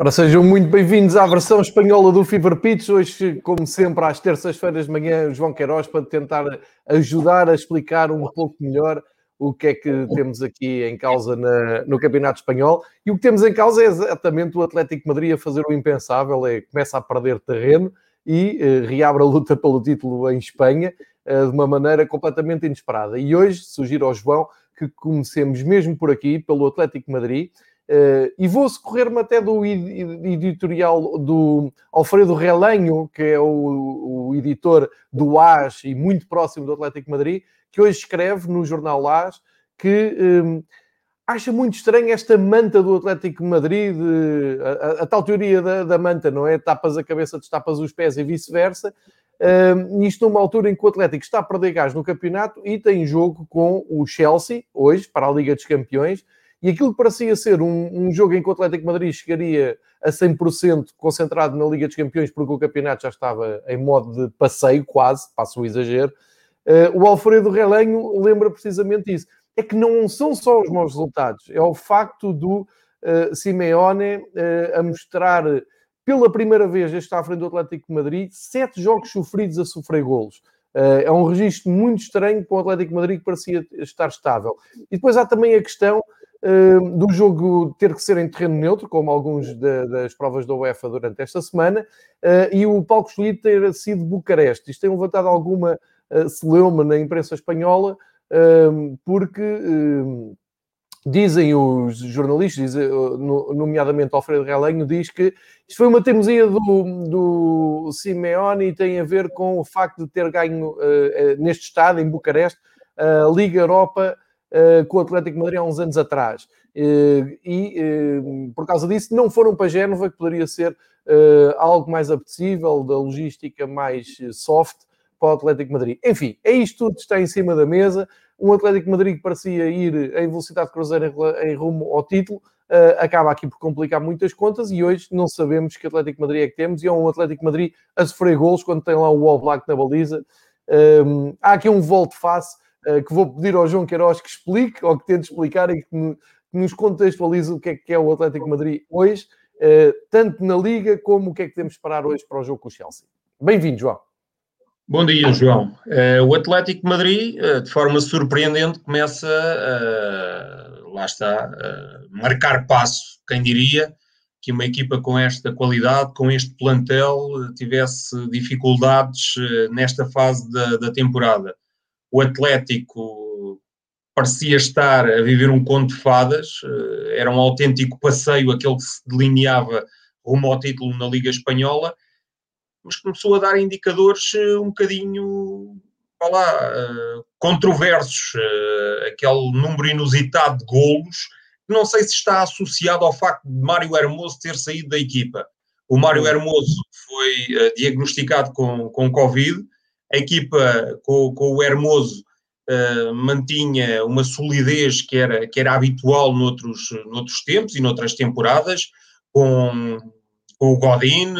Ora, sejam muito bem-vindos à versão espanhola do Fever Pitch. Hoje, como sempre, às terças-feiras de manhã, o João Queiroz para tentar ajudar a explicar um pouco melhor o que é que temos aqui em causa na, no Campeonato Espanhol. E o que temos em causa é exatamente o Atlético Madrid a fazer o impensável, é, começa a perder terreno e eh, reabre a luta pelo título em Espanha eh, de uma maneira completamente inesperada. E hoje sugiro ao João que comecemos mesmo por aqui, pelo Atlético Madrid, e vou socorrer-me até do editorial do Alfredo Relenho, que é o, o, editor do AS e muito próximo do Atlético Madrid, que hoje escreve no jornal AS que um, eh, acha muito estranho esta manta do Atlético Madrid, de, a, a, a, tal teoria da, da, manta, não é? Tapas a cabeça, destapas os pés e vice-versa. Uh, isto numa altura em que o Atlético está a perder gás no campeonato e tem jogo com o Chelsea, hoje, para a Liga dos Campeões, e aquilo que parecia ser um, um jogo em que o Atlético Madrid chegaria a 100% concentrado na Liga dos Campeões, porque o campeonato já estava em modo de passeio, quase, passo o exagero, uh, o Alfredo Relenho lembra precisamente isso. É que não são só os maus resultados, é o facto do uh, Simeone uh, a mostrar pela primeira vez, está à frente do Atlético de Madrid, sete jogos sofridos a sofrer golos. É um registro muito estranho para o Atlético de Madrid que parecia estar estável. E depois há também a questão do jogo ter que ser em terreno neutro, como alguns das provas da UEFA durante esta semana, uh, e o palco escolhido ter sido Bucareste. Isto tem levantado alguma uh, celeuma na imprensa espanhola, uh, porque dizem os jornalistas, diz, nomeadamente Alfredo Relenho, diz que isto foi uma teimosia do, do Simeone e tem a ver com o facto de ter ganho neste estado, em Bucareste, a Liga Europa uh, com o Atlético Madrid há uns anos atrás. Uh, e uh, por causa disso não foram para Génova, que poderia ser algo mais apetecível, da logística mais soft para o Atlético Madrid. Enfim, é isto tudo que está em cima da mesa. Um Atlético Madrid que parecia ir em velocidade de cruzeiro em, rumo ao título, Uh, acaba aqui por complicar muitas contas e hoje não sabemos que Atlético Madrid é que temos e é um Atlético Madrid a sofrer golos quando tem lá o All Black na baliza. Um, há aqui um volte-face eh, que vou pedir ao João Queiroz que explique, ou que tente explicar e que, nos contextualize o que é que é o Atlético Madrid hoje, eh, tanto na Liga como o que é que temos de esperar hoje para o jogo com o Chelsea. Bem-vindo, João. Bom dia, João. Uh, o Atlético Madrid, de forma surpreendente, começa, uh, lá está, a marcar passo. Quem diria que uma equipa com esta qualidade, com este plantel, tivesse dificuldades nesta fase da, da temporada o Atlético parecia estar a viver um conto de fadas, eh, era um autêntico passeio aquele que se delineava rumo ao título na Liga Espanhola, mas começou a dar indicadores eh, um bocadinho, lá, eh, controversos, aquele número inusitado de golos, que não sei se está associado ao facto de Mário Hermoso ter saído da equipa. O Mário Hermoso foi diagnosticado com, com Covid, a equipa com, com o Hermoso uh, mantinha uma solidez que era, que era habitual noutros, noutros tempos e noutras temporadas, com, com o Godin,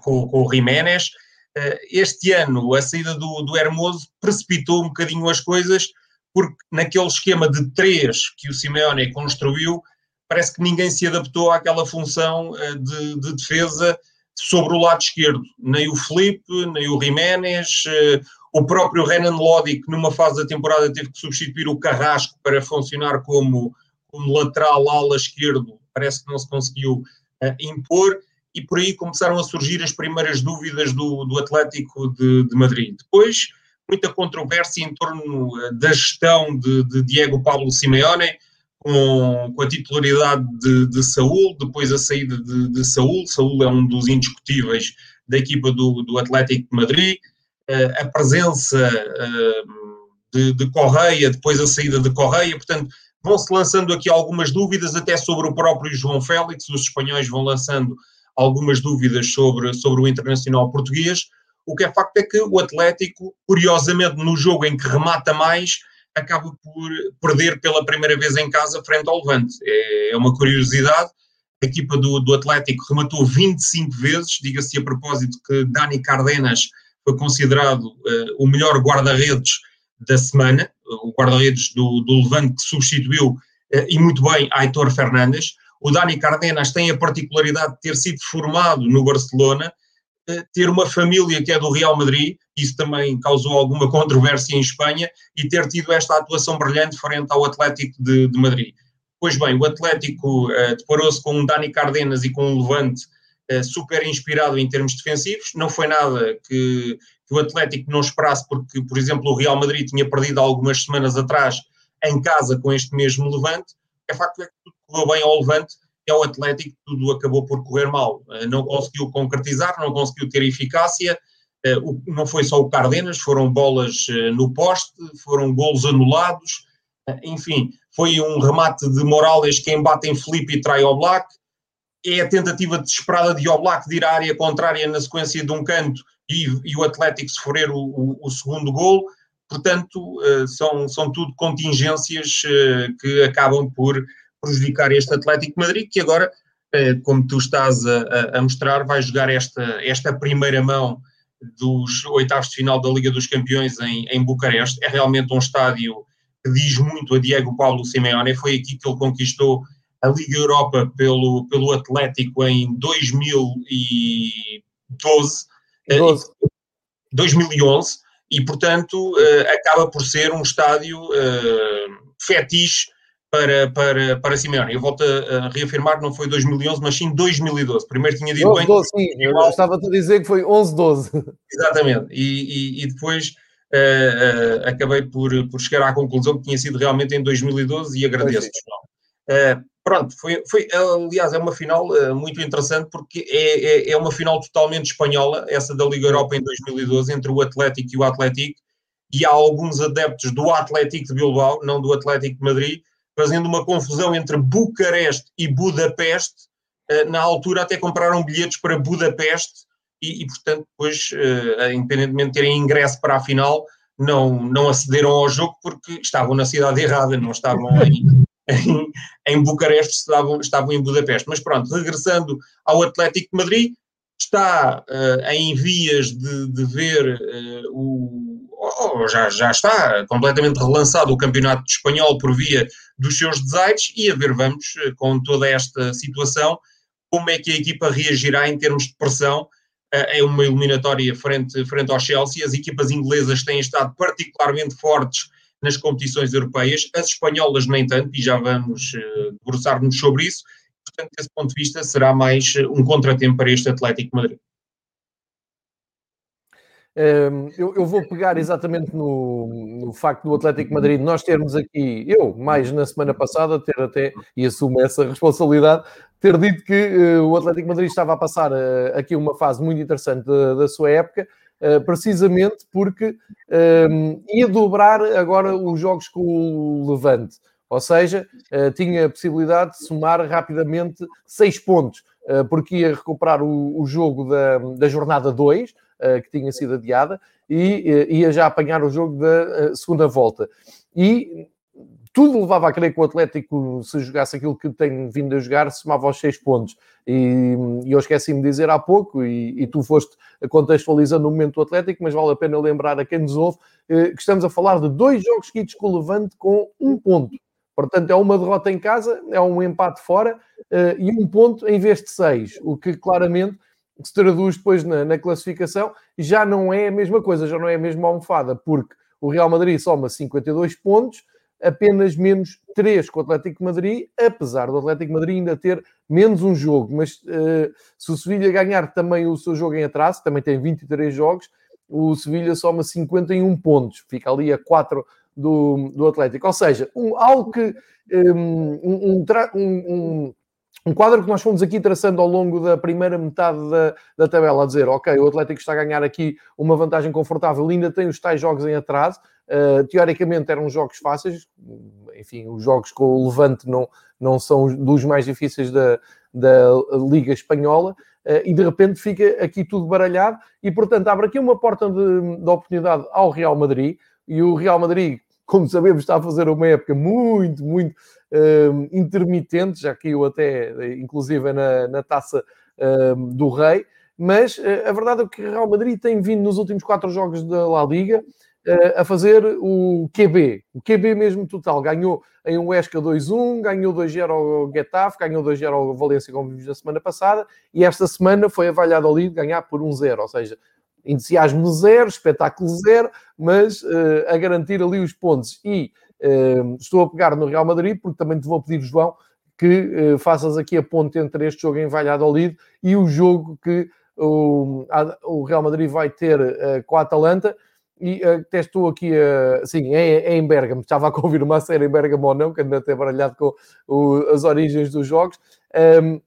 com, com o Jiménez. Uh, este ano, a saída do, do Hermoso precipitou um bocadinho as coisas, porque naquele esquema de três que o Simeone construiu, parece que ninguém se adaptou àquela função de, de defesa sobre o lado esquerdo. Nem o Felipe, nem o Jiménez, eh, o próprio Renan Lodi, que numa fase da temporada teve que substituir o Carrasco para funcionar como, como lateral ala esquerdo, parece que não se conseguiu uh, impor, e por aí começaram a surgir as primeiras dúvidas do, do Atlético de, de Madrid. Depois, muita controvérsia em torno uh, da gestão de, de Diego Pablo Simeone, com, com a titularidade de, de Saúl, depois a saída de, de Saúl. Saúl é um dos indiscutíveis da equipa do, do Atlético de Madrid. Uh, a presença uh, de, de Correia, depois a saída de Correia, portanto, vão-se lançando aqui algumas dúvidas, até sobre o próprio João Félix. Os espanhóis vão lançando algumas dúvidas sobre, sobre o internacional português. O que é facto é que o Atlético, curiosamente, no jogo em que remata mais, acaba por perder pela primeira vez em casa frente ao Levante. É, é uma curiosidade. A equipa do, do Atlético rematou 25 vezes, diga-se a propósito que Dani Cardenas foi considerado uh, o melhor guarda-redes da semana, o guarda-redes do, do Levante que substituiu uh, e muito bem Aitor Fernandes. o Dani Cardenas tem a particularidade de ter sido formado no Barcelona, ter uma família que é do Real Madrid, isso também causou alguma controvérsia em Espanha, e ter tido esta atuação brilhante frente ao Atlético de, de Madrid. Pois bem, o Atlético uh, deparou-se com um Dani Cardenas e com um Levante uh, super inspirado em termos defensivos. Não foi nada que, que, o Atlético não esperasse, porque, por exemplo, o Real Madrid tinha perdido algumas semanas atrás em casa com este mesmo Levante. É facto é que tudo correu bem ao Levante e ao Atlético tudo acabou por correr mal. Uh, não conseguiu concretizar, não conseguiu ter eficácia. não foi só o Cardenas, foram bolas no poste, foram golos anulados enfim, foi um remate de Morales que embate em Felipe e trai ao Black. É a tentativa desesperada de Oblak de ir à área contrária na sequência de um canto e, e o Atlético sofrer o, o, o segundo gol. Portanto, são, são tudo contingências que acabam por prejudicar este Atlético Madrid, que agora, uh, como tu estás a, a, mostrar, vai jogar esta, esta primeira mão dos oitavos de final da Liga dos Campeões em, em Bucareste. É realmente um estádio que diz muito a Diego Paulo Simeone. Foi aqui que ele conquistou a Liga Europa pelo, pelo Atlético em 2012. 12. 2011 e, portanto, uh, acaba por ser um estádio uh, fetiche para, para, para Simeone. Eu volto a, a, reafirmar, não foi 2011, mas sim 2012. Primeiro tinha dito 12, bem... 12, sim, eu estava a dizer que foi 11-12. Exatamente, e, e, e depois uh, acabei por, por chegar à conclusão que tinha sido realmente em 2012 e agradeço. Uh, pronto, foi, foi, aliás, é uma final uh, muito interessante porque é, é, é, uma final totalmente espanhola, essa da Liga Europa em 2012, entre o Atlético e o Atlético, e há alguns adeptos do Atlético de Bilbao, não do Atlético de Madrid, fazendo uma confusão entre Bucareste e Budapeste, uh, na altura até compraram bilhetes para Budapeste, e, e portanto, depois, uh, independentemente de terem ingresso para a final, não, não acederam ao jogo porque estavam na cidade errada, não estavam em, em, em Bucareste, estavam, estavam em Budapeste. Mas pronto, regressando ao Atlético de Madrid, está uh, em vias de, de ver uh, o. Oh, já, já está completamente relançado o Campeonato Espanhol por via dos seus desaires e a ver, vamos, com toda esta situação, como é que a equipa reagirá em termos de pressão é uma eliminatória frente, frente ao Chelsea. As equipas inglesas têm estado particularmente fortes nas competições europeias, as espanholas nem tanto, e já vamos uh, debruçar-nos sobre isso. Portanto, desse ponto de vista, será mais eh, um contratempo para este Atlético Madrid. Eu, eu, vou pegar exatamente no, no, facto do Atlético Madrid nós termos aqui, eu, mais na semana passada, ter até, e assumo essa responsabilidade, ter dito que uh, o Atlético Madrid estava a passar uh, aqui uma fase muito interessante da, da sua época, uh, precisamente porque ia dobrar agora os jogos com o Levante. Ou seja, tinha a possibilidade de somar rapidamente seis pontos, porque ia recuperar o, o jogo da, da jornada 2, eh, que tinha sido adiada e eh, ia já apanhar o jogo da eh, segunda volta. E tudo levava a crer que o Atlético, se jogasse aquilo que tem vindo a jogar, somava aos seis pontos. E, e eu esqueci-me de dizer há pouco, e, e, tu foste contextualizando o momento do Atlético, mas vale a pena lembrar a quem nos ouve que estamos a falar de dois jogos seguidos com o Levante com um ponto. Portanto, é uma derrota em casa, é um empate fora e um ponto em vez de seis, o que claramente que se traduz depois na, na, classificação, já não é a mesma coisa, já não é a mesma almofada, porque o Real Madrid soma 52 pontos, apenas menos 3 com o Atlético Madrid, apesar do Atlético Madrid ainda ter menos um jogo. Mas uh, se o Sevilha ganhar também o seu jogo em atraso, também tem 23 jogos, o Sevilha soma 51 pontos, fica ali a 4 do, do Atlético. Ou seja, um, algo que um, um, um um quadro que nós fomos aqui traçando ao longo da primeira metade da, da tabela, a dizer, ok, o Atlético está a ganhar aqui uma vantagem confortável, ainda tem os tais jogos em atraso, uh, teoricamente eram jogos fáceis, enfim, os jogos com o Levante não, não são dos mais difíceis da, da Liga Espanhola, uh, e de repente fica aqui tudo baralhado, e portanto abre aqui uma porta de, de oportunidade ao Real Madrid, e o Real Madrid, como sabemos, está a fazer uma época muito, muito um, intermitente, já caiu até, inclusive, na, na taça um, do Rei, mas a verdade é que o Real Madrid tem vindo nos últimos quatro jogos da La Liga a fazer o QB, o QB mesmo total. Ganhou em Huesca 2-1, ganhou 2-0 ao Getafe, ganhou 2-0 ao Valência, como vimos na semana passada, e esta semana foi a Valladolid ganhar por 1-0, ou seja, entusiasmo zero, espetáculo zero, mas uh, a garantir ali os pontos. E uh, estou a pegar no Real Madrid, porque também te vou pedir, João, que uh, faças aqui a ponte entre este jogo em Valladolid e o jogo que o, a, o Real Madrid vai ter com a Atalanta e até estou aqui, uh, sim, é, é, em Bergamo, estava a confirmar se era em Bergamo ou não, que ando até baralhado com o, as origens dos jogos. Um,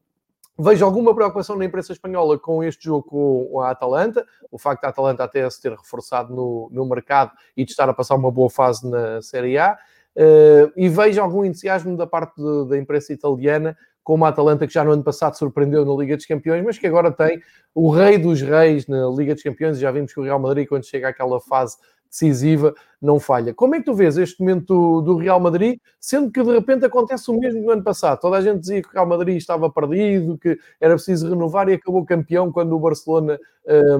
vejo alguma preocupação na imprensa espanhola com este jogo com a Atalanta, o facto da Atalanta até se ter reforçado no, no mercado e de estar a passar uma boa fase na Série A. Uh, e vejo algum entusiasmo da parte de, da imprensa italiana como a Atalanta, que já no ano passado surpreendeu na Liga dos Campeões, mas que agora tem o rei dos reis na Liga dos Campeões. Já vimos que o Real Madrid, quando chega àquela fase decisiva, não falha. Como é que tu vês este momento do Real Madrid, sendo que de repente acontece o mesmo no ano passado? Toda a gente dizia que o Real Madrid estava perdido, que era preciso renovar e acabou campeão quando o Barcelona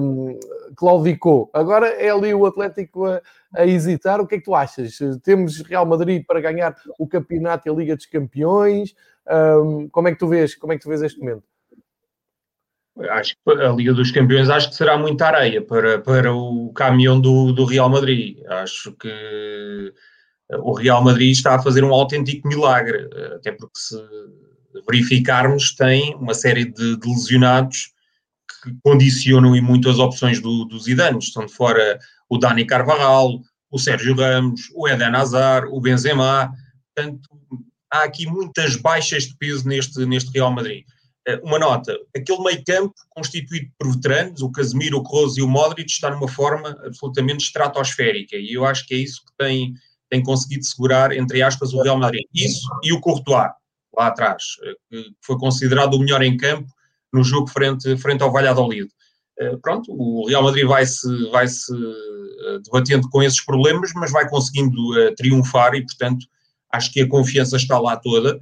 um, claudicou. Agora é ali o Atlético a, a, hesitar. O que é que tu achas? Temos Real Madrid para ganhar o campeonato e a Liga dos Campeões? Um, como é que tu vês? Como é que tu vês este momento? Acho que a Liga dos Campeões acho que será muita areia para, para o caminhão do, do Real Madrid. Acho que o Real Madrid está a fazer um autêntico milagre, até porque se verificarmos tem uma série de, de lesionados que condicionam e muito as opções do, dos Zidane. Estão de fora o Dani Carvajal, o Sérgio Ramos, o Eden Hazard, o Benzema. Portanto, há aqui muitas baixas de peso neste, neste Real Madrid. Eh, uma nota, aquele meio campo constituído por veteranos, o Casemiro, o Kroos e o Modric, está numa forma absolutamente estratosférica e eu acho que é isso que tem, tem conseguido segurar, entre aspas, o Real Madrid. Isso e o Courtois, lá atrás, eh, que foi considerado o melhor em campo no jogo frente, frente ao Valladolid. Eh, pronto, o Real Madrid vai-se vai -se, debatendo com esses problemas, mas vai conseguindo triunfar e, portanto, acho que a confiança está lá toda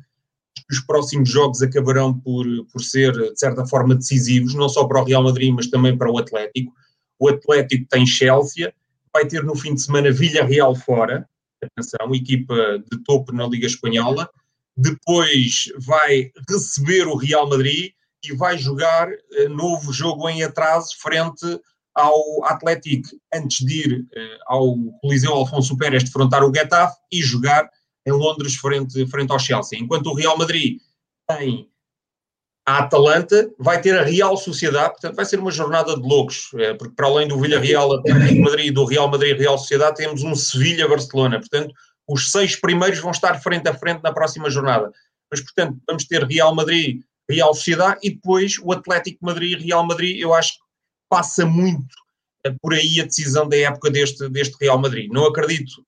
os próximos jogos acabarão por, por ser, de certa forma, decisivos, não só para o Real Madrid, mas também para o Atlético. O Atlético tem Chelsea, vai ter no fim de semana Villarreal fora, atenção, equipa de topo na Liga Espanhola, depois vai receber o Real Madrid e vai jogar uh, novo jogo em atraso frente ao Atlético, antes de ir uh, ao Coliseu Alfonso Pérez defrontar o Getafe e jogar em Londres frente, frente ao Chelsea. Enquanto o Real Madrid tem a Atalanta, vai ter a Real Sociedade, portanto vai ser uma jornada de loucos, é, porque para além do Villarreal, Atlético Madrid, do Real Madrid e Real Sociedade, temos um Sevilha-Barcelona, portanto os seis primeiros vão estar frente a frente na próxima jornada. Mas, portanto, vamos ter Real Madrid, Real Sociedade e depois o Atlético Madrid e Real Madrid, eu acho que passa muito eh, por aí a decisão da época deste, deste Real Madrid. Não acredito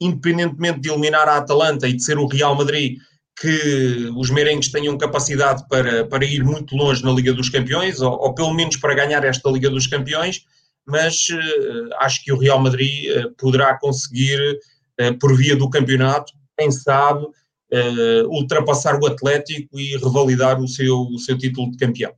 independentemente de eliminar a Atalanta e de ser o Real Madrid, que os merengues tenham capacidade para, para ir muito longe na Liga dos Campeões, ou, ou pelo menos para ganhar esta Liga dos Campeões, mas uh, acho que o Real Madrid uh, poderá conseguir, uh, por via do campeonato, quem sabe, ultrapassar o Atlético e revalidar o seu, o seu título de campeão.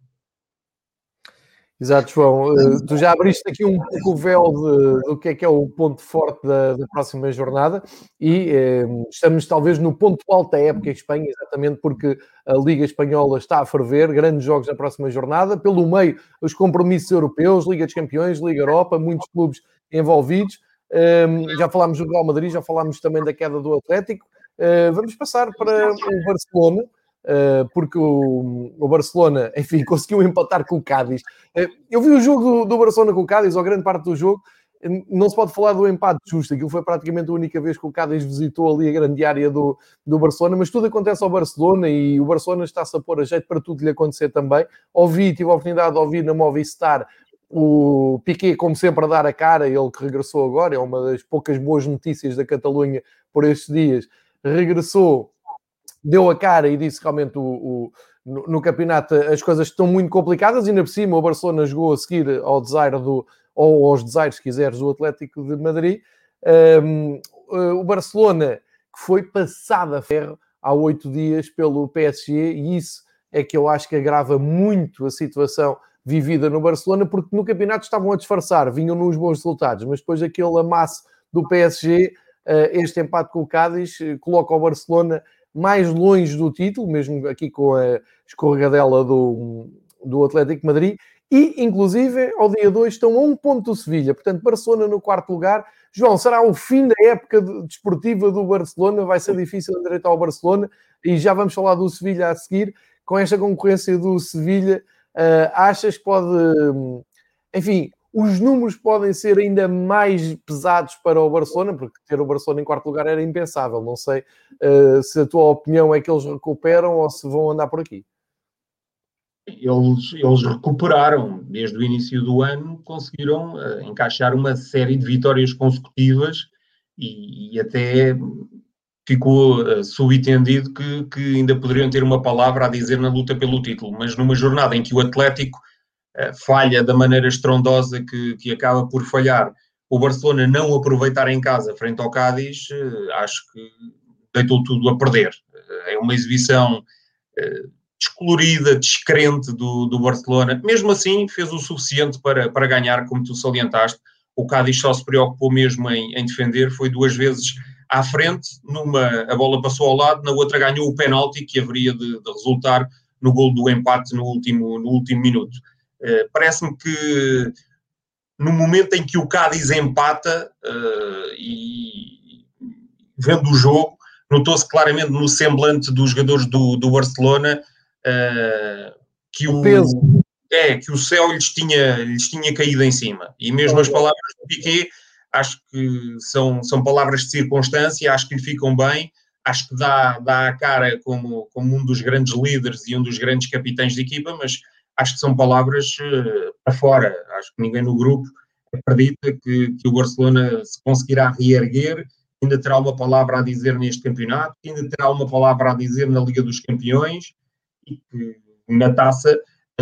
Exato, João. Uh, tu já abriste aqui um pouco o véu de, do que é que é o ponto forte da, da próxima jornada e uh, estamos talvez no ponto alto da época em Espanha, exatamente porque a Liga Espanhola está a ferver, grandes jogos na próxima jornada, pelo meio os compromissos europeus, Liga dos Campeões, Liga Europa, muitos clubes envolvidos. Uh, já falámos do Real Madrid, já falámos também da queda do Atlético. vamos passar para o Barcelona. Uh, porque o, o, Barcelona, enfim, conseguiu empatar com o Cádiz. Uh, eu vi o jogo do, do, Barcelona com o Cádiz, ou grande parte do jogo, não se pode falar do empate justo, aquilo foi praticamente a única vez que o Cádiz visitou ali a grande área do, do Barcelona, mas tudo acontece ao Barcelona e o Barcelona está-se a pôr a jeito para tudo lhe acontecer também. Ouvi, tive a oportunidade de ouvir na Movistar o Piquet, como sempre, a dar a cara, ele que regressou agora, é uma das poucas boas notícias da Catalunha por estes dias, regressou deu a cara e disse realmente o, o no, no, campeonato as coisas estão muito complicadas, e ainda por cima o Barcelona jogou a seguir ao desire do, ou aos desires, se quiseres, do Atlético de Madrid. Um, eh, o Barcelona que foi passado a ferro há oito dias pelo PSG, e isso é que eu acho que agrava muito a situação vivida no Barcelona, porque no campeonato estavam a disfarçar, vinham nos bons resultados, mas depois aquele amasso do PSG, este empate com o Cádiz, coloca o Barcelona mais longe do título, mesmo aqui com a escorregadela do, do Atlético Madrid, e inclusive ao dia 2 estão a um ponto do Sevilha, portanto Barcelona no quarto lugar. João, será o fim da época desportiva do Barcelona, vai ser difícil endireitar ao Barcelona, e já vamos falar do Sevilha a seguir, com esta concorrência do Sevilha, uh, achas que pode, enfim, os números podem ser ainda mais pesados para o Barcelona, porque ter o Barcelona em quarto lugar era impensável. Não sei uh, se a tua opinião é que eles recuperam ou se vão andar por aqui. Eles, eles recuperaram desde o início do ano, conseguiram uh, encaixar uma série de vitórias consecutivas e, e até ficou uh, subentendido que, que ainda poderiam ter uma palavra a dizer na luta pelo título, mas numa jornada em que o Atlético falha da maneira estrondosa que, que acaba por falhar, o Barcelona não aproveitar em casa frente ao Cádiz, uh, acho que deitou tudo a perder. é uma exibição descolorida, descrente do, do Barcelona. Mesmo assim, fez o suficiente para, para ganhar, como tu salientaste. O Cádiz só se preocupou mesmo em, em defender, foi duas vezes à frente, numa a bola passou ao lado, na outra ganhou o penalti que haveria de, de resultar no gol do empate no último, no último minuto. Uh, Parece-me que no momento em que o Cádiz empata uh, e vendo o jogo, notou-se claramente no semblante dos jogadores do, do Barcelona uh, que o, o peso. É, que o céu lhes tinha, lhes tinha caído em cima. E mesmo as palavras do Piquet acho que são, são palavras de circunstância, acho que lhe ficam bem, acho que dá, dá a cara como, como um dos grandes líderes e um dos grandes capitães de equipa, mas acho que são palavras uh, para fora. Acho que ninguém no grupo acredita que, que o Barcelona se conseguirá reerguer, ainda terá uma palavra a dizer neste campeonato, ainda terá uma palavra a dizer na Liga dos Campeões e que na taça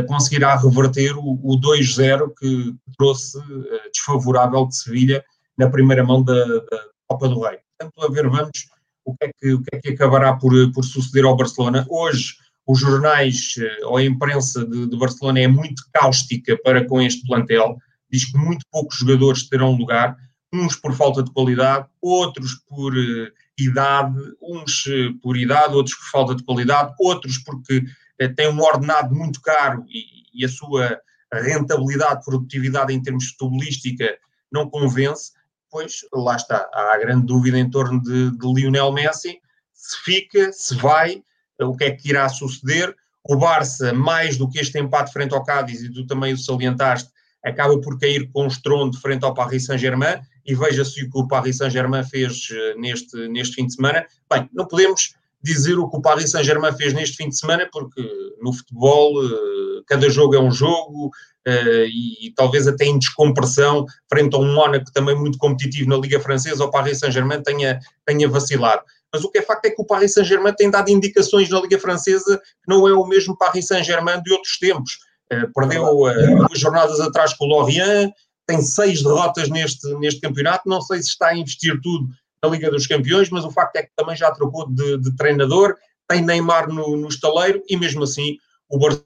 conseguirá reverter o, o 2-0 que trouxe uh, desfavorável de Sevilha na primeira mão da, da Copa do Rei. Portanto, a ver, vamos o que é que, o que, é que acabará por, por suceder ao Barcelona. Hoje, os jornais eh, ou a imprensa de, de, Barcelona é muito cáustica para com este plantel, diz que muito poucos jogadores terão lugar, uns por falta de qualidade, outros por uh, idade, uns uh, por idade, outros por falta de qualidade, outros porque uh, têm um ordenado muito caro e, e, a sua rentabilidade, produtividade em termos futebolística não convence pois lá está, há a grande dúvida em torno de, de Lionel Messi, se fica, se vai, o que é que irá suceder. O Barça, mais do que este empate frente ao Cádiz, e tu também o salientaste, acaba por cair com estrondo frente ao Paris Saint-Germain, e veja-se o que o Paris Saint-Germain fez eh, neste, neste fim de semana. Bem, não podemos dizer o que o Paris Saint-Germain fez neste fim de semana, porque no futebol eh, cada jogo é um jogo, uh, e, e, talvez até em descompressão, frente a um Mónaco também muito competitivo na Liga Francesa, o Paris Saint-Germain tenha, tenha vacilado. Mas o que é facto é que o Paris Saint-Germain tem dado indicações na Liga Francesa que não é o mesmo Paris Saint-Germain de outros tempos. Uh, perdeu uh, duas jornadas atrás com o Lorient, tem seis derrotas neste, neste campeonato, não sei se está a investir tudo na Liga dos Campeões, mas o facto é que também já trocou de, de treinador, tem Neymar no, no estaleiro e mesmo assim o Barcelona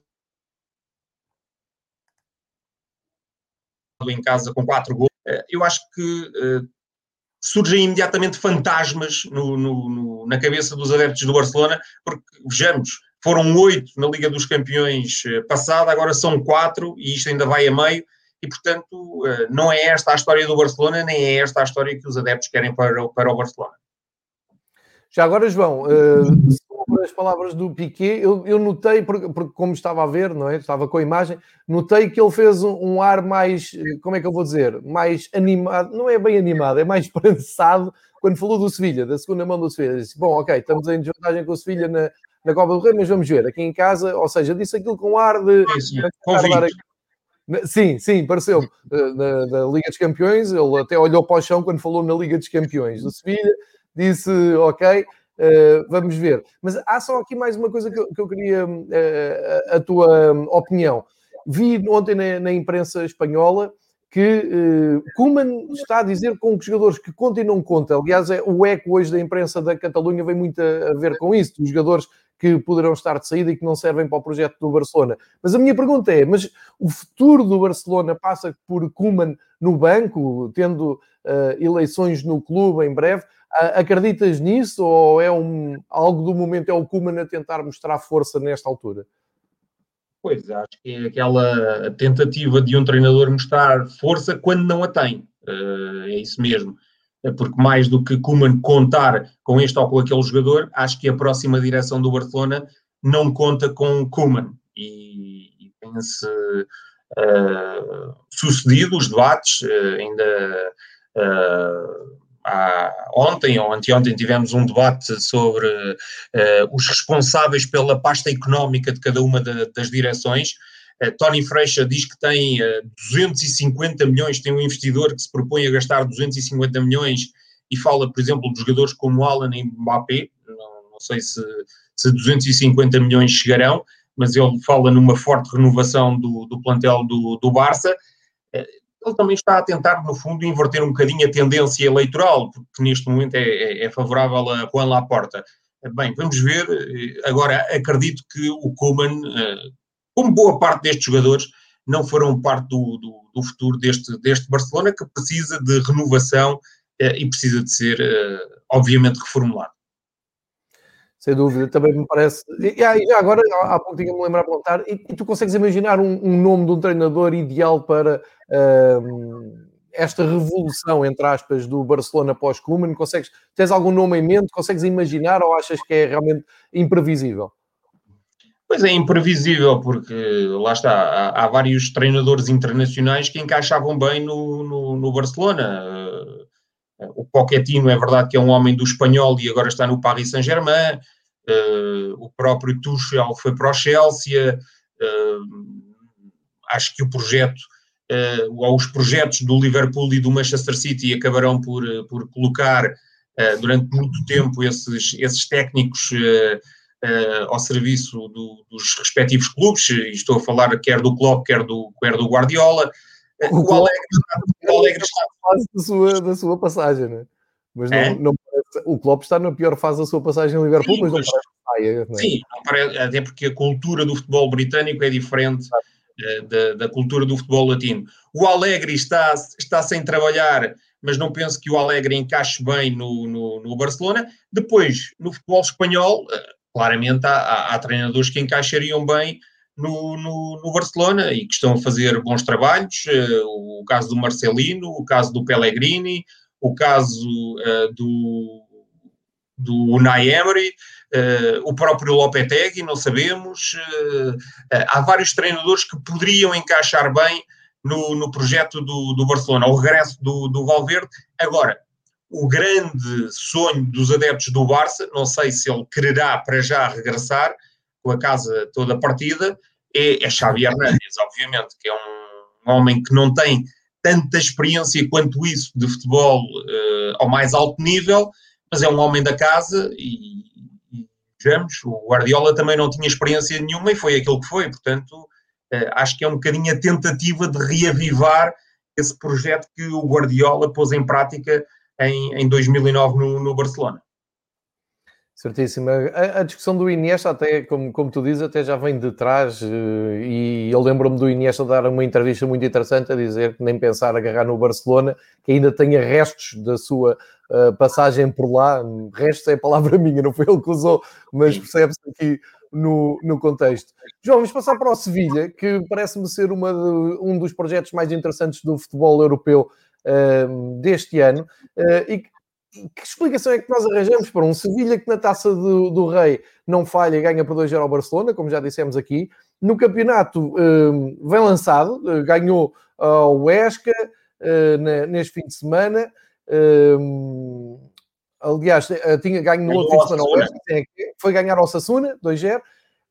em casa com quatro gols. Eh, eu acho que surgem imediatamente fantasmas no, no, no, na cabeça dos adeptos do Barcelona, porque, vejamos, foram oito na Liga dos Campeões eh, passada, agora são quatro e isto ainda vai a meio, e portanto uh, não é esta a história do Barcelona, nem é esta a história que os adeptos querem para, para o Barcelona. Já agora, João, sobre as palavras do Piquet, eu, eu notei, porque, porque, como estava a ver, não é? Estava com a imagem, notei que ele fez um, um, ar mais, como é que eu vou dizer, mais animado, não é bem animado, é mais esperançado quando falou do Sevilha, da segunda mão do Sevilha. Disse, bom, ok, estamos em desvantagem com o Sevilha na, na Copa do Rei, mas vamos ver, aqui em casa, ou seja, disse aquilo com ar de... Sim, sim, pareceu-me. Eh, na, na, Liga dos Campeões, ele até olhou para o chão quando falou na Liga dos Campeões do Sevilha, disse, ok, uh, vamos ver. Mas há só aqui mais uma coisa que eu, que eu queria uh, a tua opinião. Vi ontem na, na imprensa espanhola que uh, Kuman está a dizer com que jogadores que continuam conta. Aliás, é, o eco hoje da imprensa da Catalunha vem muito a, a ver com isso. Os jogadores que poderão estar de saída e que não servem para o projeto do Barcelona. Mas a minha pergunta é: mas o futuro do Barcelona passa por Kuman no banco, tendo uh, eleições no clube em breve? Acreditas nisso ou é um, algo do momento é o Kuman a tentar mostrar força nesta altura? Pois, acho que é aquela tentativa de um treinador mostrar força quando não a tem. Uh, é isso mesmo. É porque mais do que Kuman contar com este ou com aquele jogador, acho que a próxima direção do Barcelona não conta com Kuman. E, e tem-se uh, sucedido os debates, uh, ainda uh, ontem ou anteontem tivemos um debate sobre os responsáveis pela pasta económica de cada uma das direções. Tony Freixa diz que tem 250 milhões, tem um investidor que se propõe a gastar 250 milhões e fala, por exemplo, de jogadores como Alan e Mbappé, não, não sei se, se 250 milhões chegarão, mas ele fala numa forte renovação do, do plantel do, do Barça. Ele também está a tentar, no fundo, inverter um bocadinho a tendência eleitoral, porque neste momento é, é, é favorável a Juan Laporta. Bem, vamos ver. Agora, acredito que o Koeman como boa parte destes jogadores, não foram parte do, do, do futuro deste, deste Barcelona, que precisa de renovação eh, e precisa de ser, eh, obviamente, reformulado. Sem dúvida, também me parece. E, e agora, há pouco tinha-me lembrar de perguntar, e, e, tu consegues imaginar um, um, nome de um treinador ideal para uh, esta revolução, entre aspas, do Barcelona pós-Koeman? Consegues, tens algum nome em mente? Consegues imaginar ou achas que é realmente imprevisível? Pois é imprevisível, porque lá está, há, há vários treinadores internacionais que encaixavam bem no, no, no Barcelona. Uh, o Pochettino é verdade que é um homem do espanhol e agora está no Paris Saint-Germain. Uh, o próprio Tuchel foi para o Chelsea. Uh, acho que o projeto, ou os projetos do Liverpool e do Manchester City acabarão por, por colocar durante muito tempo esses, esses técnicos ao serviço do, dos respectivos clubes, e estou a falar quer do Klopp, quer do, quer do Guardiola. O, o Alegre, o Alegre está fase da sua, da sua passagem, né? Mas não, é? não parece, o Klopp está na pior fase da sua passagem em Liverpool, sim, mas não mas, parece que saia. Né? Sim, parece, até porque a cultura do futebol britânico é diferente uh, da, da, cultura do futebol latino. O Alegre está, está sem trabalhar, mas não penso que o Alegre encaixe bem no, no, no Barcelona. Depois, no futebol espanhol, claramente há, há, há treinadores que encaixariam bem no, no, no, Barcelona e que estão a fazer bons trabalhos. Uh, o caso do Marcelino, o caso do Pellegrini, o caso uh, do, do Unai Emery, uh, o próprio Lopetegui, não sabemos. há vários treinadores que poderiam encaixar bem no, no projeto do, do Barcelona, o regresso do, do Valverde. Agora, o grande sonho dos adeptos do Barça, não sei se ele quererá para já regressar com a casa toda partida, é, é Xavi Hernandes, obviamente, que é um, homem que não tem tanta experiência quanto isso de futebol uh, ao mais alto nível, mas é um homem da casa e, e vejamos, o Guardiola também não tinha experiência nenhuma e foi aquilo que foi, portanto, uh, acho que é um bocadinho a tentativa de reavivar esse projeto que o Guardiola pôs em prática em, em 2009 no, no Barcelona. Certíssimo. A, a, discussão do Iniesta, até como, como tu dizes, até já vem de trás. Eh, e eu lembro-me do Iniesta dar uma entrevista muito interessante a dizer que nem pensar agarrar no Barcelona, que ainda tenha restos da sua uh, passagem por lá. Restos é a palavra minha, não foi ele que usou, mas percebe-se aqui no, no contexto. João, vamos passar para o Sevilha, que parece-me ser uma de, um dos projetos mais interessantes do futebol europeu uh, deste ano. Uh, e que explicação é que nós arranjamos para um Sevilha que na taça do, do Rei não falha e ganha por 2-0 ao Barcelona, como já dissemos aqui. No campeonato uh, vem lançado, uh, ganhou ao Huesca uh, neste fim de semana. aliás, tinha ganho no outro fim de semana ao Huesca, foi ganhar ao Sassuna, 2-0.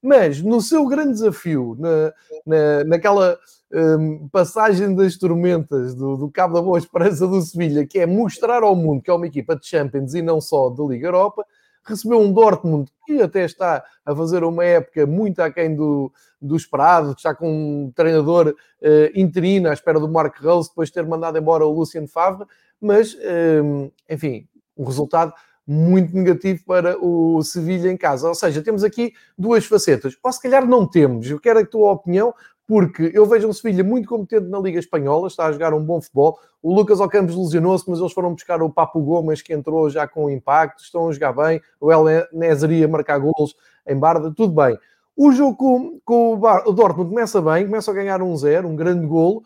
Mas no seu grande desafio, na, na, naquela um, passagem das tormentas do, do, Cabo da Boa Esperança do Sevilha, que é mostrar ao mundo que é uma equipa de Champions e não só de Liga Europa, recebeu um Dortmund que até está a fazer uma época muito aquém do, do esperado, está com um treinador uh, interino à espera do Mark Rose, depois de ter mandado embora o Lucien Favre, mas, um, enfim, um resultado muito negativo para o Sevilha em casa. Ou seja, temos aqui duas facetas. Ou se calhar não temos. Eu quero a tua opinião, porque eu vejo um Sevilha muito competente na Liga Espanhola, está a jogar um bom futebol. O Lucas Ocampos lesionou-se, mas eles foram buscar o Papo Gomes, que entrou já com impacto, estão a jogar bem. O El Nezeria marcar golos em Barda, tudo bem. O jogo com, com o, Bar, o, Dortmund começa bem, começa a ganhar um zero, um grande golo,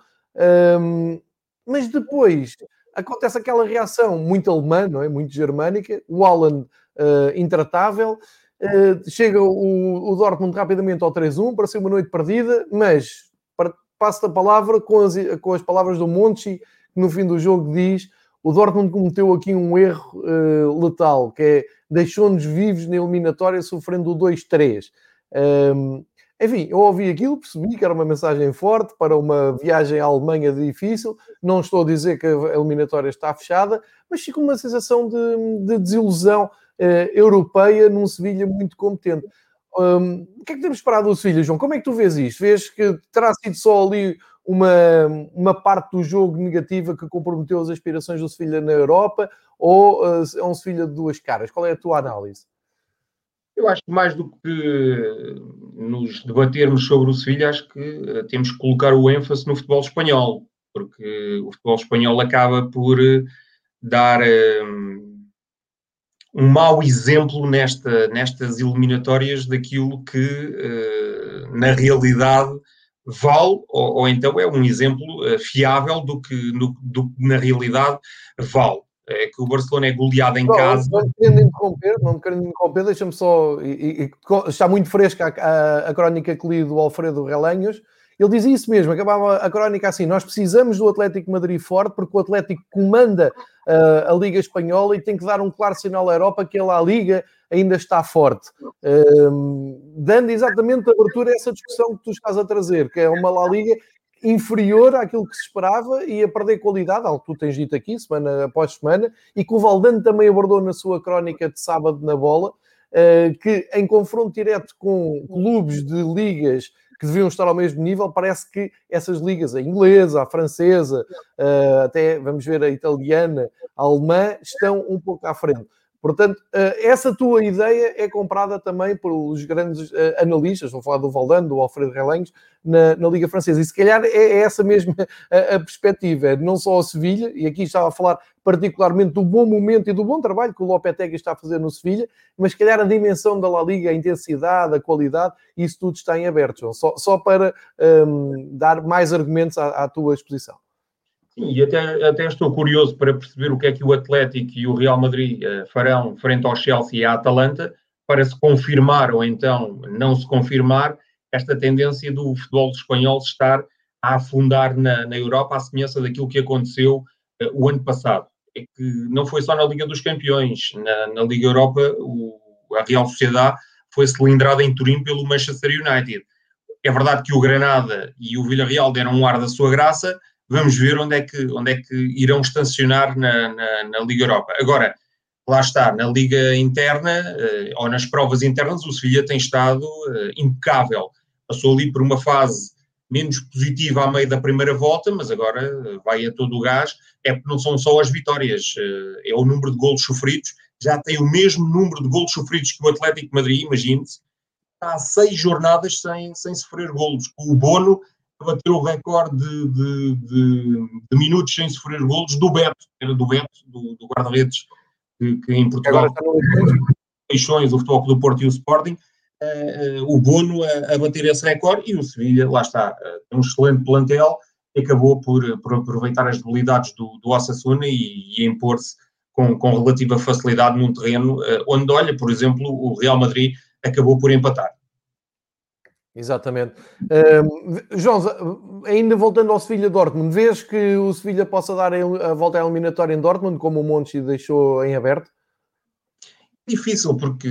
um, mas depois acontece aquela reação muito alemã, não é? muito germânica, o Holland uh, intratável, uh, chega o, o, Dortmund rapidamente ao 3-1, para ser uma noite perdida, mas passo a palavra com as, com as palavras do Monchi, que no fim do jogo diz o Dortmund cometeu aqui um erro uh, letal, que é deixou-nos vivos na eliminatória sofrendo o 2-3. Um, enfim, eu ouvi aquilo, percebi que era uma mensagem forte para uma viagem à Alemanha difícil. Não estou a dizer que a eliminatória está fechada, mas fico uma sensação de, de desilusão uh, europeia num Sevilha muito competente. Um, o que é que temos esperado do Sevilha, João? Como é que tu vês isto? Vês que terá sido só ali uma, uma parte do jogo negativa que comprometeu as aspirações do Sevilha na Europa ou uh, é um Sevilha de duas caras? Qual é a tua análise? Eu acho que mais do que nos debatermos sobre o Sevilha, acho que eh, temos que colocar o ênfase no futebol espanhol, porque o futebol espanhol acaba por eh, dar um, um mau exemplo nesta, nestas eliminatórias daquilo que na realidade vale, ou, ou, então é um exemplo fiável do que no, do, na realidade vale é que o Barcelona é goleado em não, casa. Não me querendo interromper, não me querendo interromper, deixa-me só. E, e, está muito fresca a, a, a, crónica que li do Alfredo Relanhos. Ele dizia isso mesmo, acabava a crónica assim: nós precisamos do Atlético Madrid forte porque o Atlético comanda uh, a Liga Espanhola e tem que dar um claro sinal à Europa que a Liga ainda está forte. Uh, dando exatamente abertura a essa discussão que tu estás a trazer, que é uma La Liga inferior àquilo que se esperava e a perder qualidade, algo que tu tens dito aqui, semana após semana, e que o Valdano também abordou na sua crónica de sábado na bola, eh, que em confronto direto com clubes de ligas que deviam estar ao mesmo nível, parece que essas ligas, a inglesa, a francesa, eh, até vamos ver a italiana, a alemã, estão um pouco à frente. Portanto, eh, essa tua ideia é comprada também pelos grandes eh, analistas, vou falar do Valdano, do Alfredo Relanhos, na, na, Liga Francesa. E se calhar é essa mesma a, a perspectiva, não só a Sevilha, e aqui estava a falar particularmente do bom momento e do bom trabalho que o Lopetegui está a fazer no Sevilha, mas se calhar a dimensão da La Liga, a intensidade, a qualidade, isso tudo está em aberto, João. Só, só para um, ehm, dar mais argumentos à, à tua exposição. Sim, e até, até estou curioso para perceber o que é que o Atlético e o Real Madrid uh, farão frente ao Chelsea e à Atalanta para se confirmar ou então não se confirmar esta tendência do futebol espanhol estar a afundar na, na Europa à semelhança daquilo que aconteceu uh, o ano passado. É que não foi só na Liga dos Campeões, na, na Liga Europa o, a Real Sociedade foi cilindrada em Turim pelo Manchester United. É verdade que o Granada e o Villarreal deram um ar da sua graça, vamos ver onde é que, onde é que irão estacionar na, na, na Liga Europa. Agora, lá está, na Liga Interna, uh, ou nas provas internas, o Sevilha tem estado uh, impecável. Passou ali por uma fase menos positiva à meio da primeira volta, mas agora uh, vai a todo o gás. É porque não são só as vitórias, é o número de golos sofridos. Já tem o mesmo número de golos sofridos que o Atlético Madrid, imagine-se. Há seis jornadas sem, sem sofrer golos. O Bono bater o recorde de, de, de, de, minutos sem sofrer golos do Beto, era do Beto, do, do guarda-redes, que, que, em Portugal Leixões, o Futebol do Porto e o Sporting, uh, uh, o Bono a, a, bater esse recorde e o Sevilha, lá está, uh, tem um excelente plantel e acabou por, por aproveitar as debilidades do, do Osasuna e, e impor-se com, com relativa facilidade num terreno onde, olha, por exemplo, o Real Madrid acabou por empatar. Exatamente. Um, João, ainda voltando ao Sevilha Dortmund, vês que o Sevilha possa dar a volta à eliminatória em Dortmund, como o Monchi deixou em aberto? Difícil, porque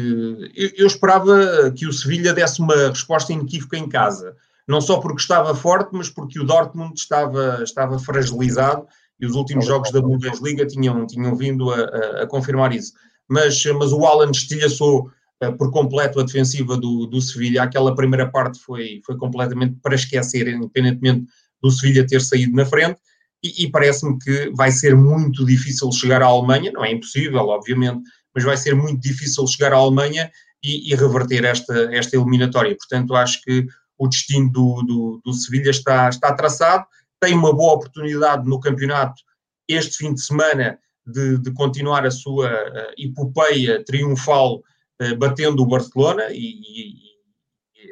eu, eu esperava que o Sevilha desse uma resposta inequívoca em casa. Não só porque estava forte, mas porque o Dortmund estava, estava fragilizado e os últimos jogos da Bundesliga tinham, tinham vindo a, a, a confirmar isso. Mas, mas o Alan estilhaçou por completo a defensiva do, do Sevilha. Aquela primeira parte foi, foi completamente para esquecer, independentemente do Sevilha ter saído na frente. E, e parece-me que vai ser muito difícil chegar à Alemanha, não é impossível, obviamente, mas vai ser muito difícil chegar à Alemanha e, e reverter esta, esta eliminatória. Portanto, acho que o destino do, do, do Sevilha está, está traçado, tem uma boa oportunidade no campeonato este fim de semana de, de continuar a sua uh, epopeia triunfal batendo o Barcelona e, e,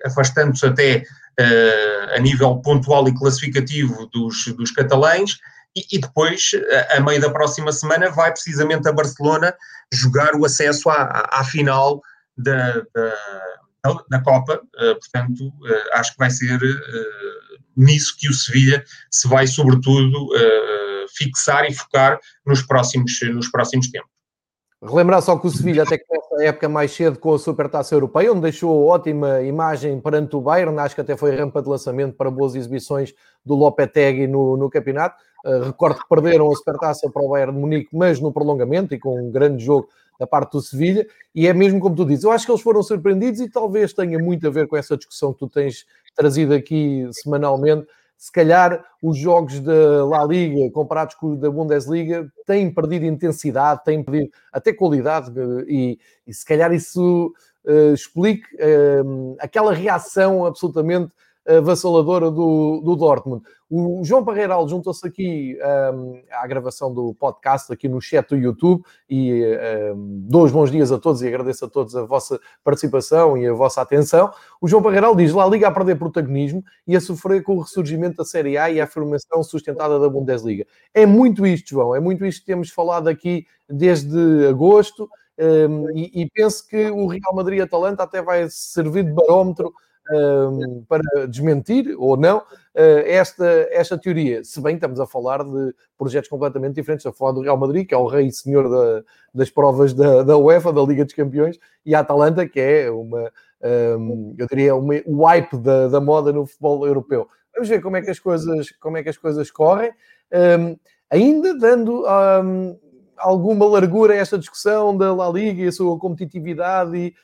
afastando-se até uh, a nível pontual e classificativo dos, dos catalães. E, e depois, a, a, meio da próxima semana, vai precisamente a Barcelona jogar o acesso à, à, final da, da, da Copa. portanto, acho que vai ser nisso que o Sevilha se vai, sobretudo, fixar e focar nos próximos, nos próximos tempos. Relembrar só que o Sevilha até começa a época mais cedo com a Supertaça Europeia, onde deixou ótima imagem perante o Bayern, acho que até foi rampa de lançamento para boas exibições do Lopetegui no, no campeonato. Uh, recordo que perderam a Supertaça para o Bayern de Munique, mas no prolongamento e com um grande jogo da parte do Sevilha, e é mesmo como tu dizes, eu acho que eles foram surpreendidos e talvez tenha muito a ver com essa discussão que tu tens trazido aqui semanalmente, se calhar os jogos da La Liga comparados com os da Bundesliga têm perdido intensidade, têm perdido até qualidade e, e se calhar isso uh, explique uh, aquela reação absolutamente avassaladora do, do Dortmund. O João Parreiral juntou-se aqui um, à gravação do podcast, aqui no chat do YouTube, e um, dou os bons dias a todos e agradeço a todos a vossa participação e a vossa atenção. O João Parreiral diz lá liga a perder protagonismo e a sofrer com o ressurgimento da Série A e a afirmação sustentada da Bundesliga. É muito isto, João, é muito isto que temos falado aqui desde agosto. Um, e, e penso que o Real Madrid-Atalanta até vai servir de barómetro um, para desmentir ou não uh, esta, esta teoria. Se bem estamos a falar de projetos completamente diferentes, a falar do Real Madrid, que é o rei e senhor da, das provas da, da UEFA, da Liga dos Campeões, e a Atalanta, que é uma, um, eu diria, uma, o hype da, da moda no futebol europeu. Vamos ver como é que as coisas, como é que as coisas correm. Um, ainda dando um, alguma largura a esta discussão da La Liga e a sua competitividade e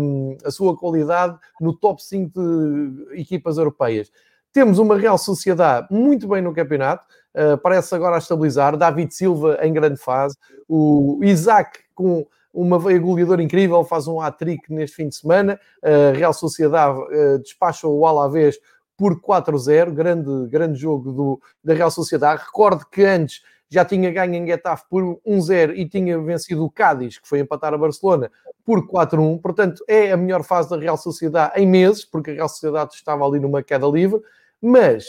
um, a sua qualidade no top 5 de equipas europeias. Temos uma Real Sociedade muito bem no campeonato, uh, parece agora a estabilizar. David Silva em grande fase, o Isaac com uma veia goleadora incrível, faz um hat-trick neste fim de semana. A Real Sociedade uh, despacha o Alavés por 4-0, grande, grande jogo do, da Real Sociedade. Recordo que antes já tinha ganho em Getafe por 1-0 e tinha vencido o Cádiz, que foi empatar a Barcelona, por 4-1. Portanto, é a melhor fase da Real Sociedade em meses, porque a Real Sociedade estava ali numa queda livre, mas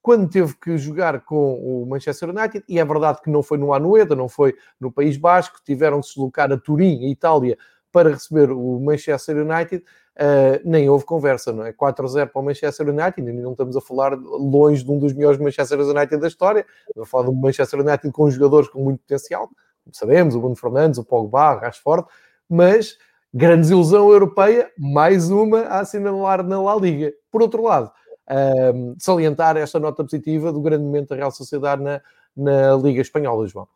quando teve que jogar com o Manchester United, e é verdade que não foi no Anoeta, não foi no País Basco, tiveram que se deslocar a Turim, Itália, para receber o Manchester United, Uh, nem houve conversa, não é? 4-0 para o Manchester United, e não estamos a falar longe de um dos melhores Manchester United da história, estamos a falar de um Manchester United com jogadores com muito potencial, como sabemos, o Bruno Fernandes, o Pogba, o Rashford, mas grande ilusão europeia, mais uma a assinalar na La Liga. Por outro lado, uh, salientar esta nota positiva do grande momento da Real Sociedade na, na Liga Espanhola, João.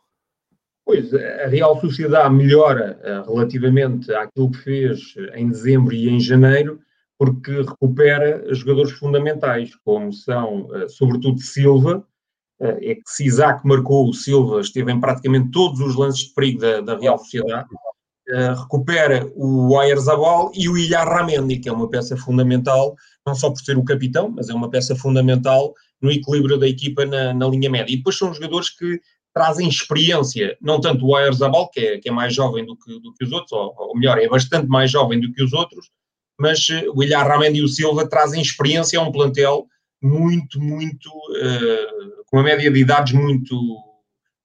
Pois, a Real Sociedade melhora uh, relativamente àquilo que fez em dezembro e em janeiro, porque recupera jogadores fundamentais, como são, uh, sobretudo, Silva. Uh, é que se Isaac marcou, o Silva esteve em praticamente todos os lances de perigo da, da Real Sociedade. recupera o Ayerzabal e o Ilhar Ramendi, que é uma peça fundamental, não só por ser o capitão, mas é uma peça fundamental no equilíbrio da equipa na, na linha média. E depois são jogadores que trazem experiência, não tanto o Ayerzabal, que é, que é mais jovem do que, do que os outros, ou, ou, melhor, é bastante mais jovem do que os outros, mas uh, o Ilhar Ramendi e o Silva trazem experiência a um plantel muito, muito, uh, com uma média de idades muito,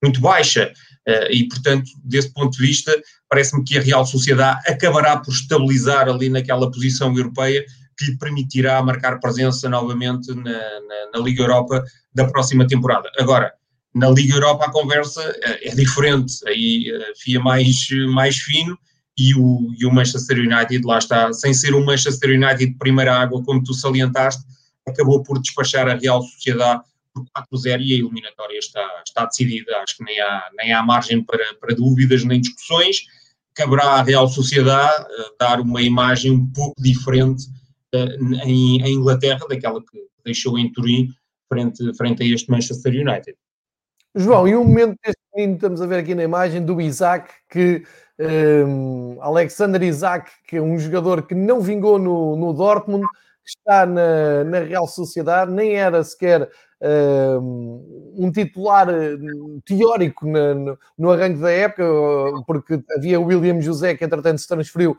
muito baixa, uh, e portanto, desse ponto de vista, parece-me que a Real Sociedade acabará por estabilizar ali naquela posição europeia que lhe permitirá marcar presença novamente na, na, na Liga Europa da próxima temporada. Agora, na Liga Europa a conversa é, é diferente, aí uh, fia mais, mais fino e o, e o Manchester United, lá está, sem ser um Manchester United de primeira água, como tu salientaste, acabou por despachar a Real Sociedade por 4-0 e a eliminatória está, está decidida. Acho que nem há, nem há margem para, para dúvidas nem discussões. Caberá à Real Sociedade uh, dar uma imagem um pouco diferente uh, em, em Inglaterra daquela que deixou em Turim frente, frente a este Manchester United. João, e o momento deste menino, estamos a ver aqui na imagem, do Isaac, que um, Alexander Isaac, que é um jogador que não vingou no, no Dortmund, está na, na Real Sociedade, nem era sequer um, um titular hum, teórico na, no, no arranque da época, porque havia o William José, que entretanto se transferiu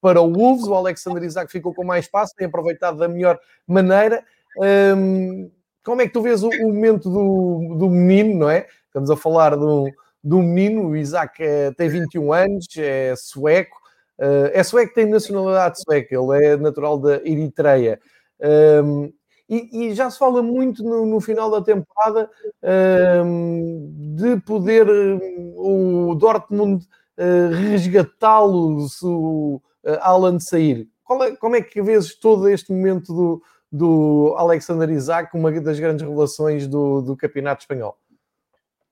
para o Wolves, o Alexander Isaac ficou com mais espaço, tem aproveitado da melhor maneira. Um, como é que tu vês o, o momento do, do menino, não é? Estamos a falar de um menino, o Isaac é, tem 21 anos, é sueco, uh, é sueco, tem nacionalidade sueca, ele é natural da Eritreia. Um, e, e, já se fala muito no, no final da temporada um, de poder um, o Dortmund uh, resgatá-lo se o uh, Alan sair. É, como é que vês todo este momento do, do Alexander Isaac, uma das grandes revelações do, do campeonato espanhol.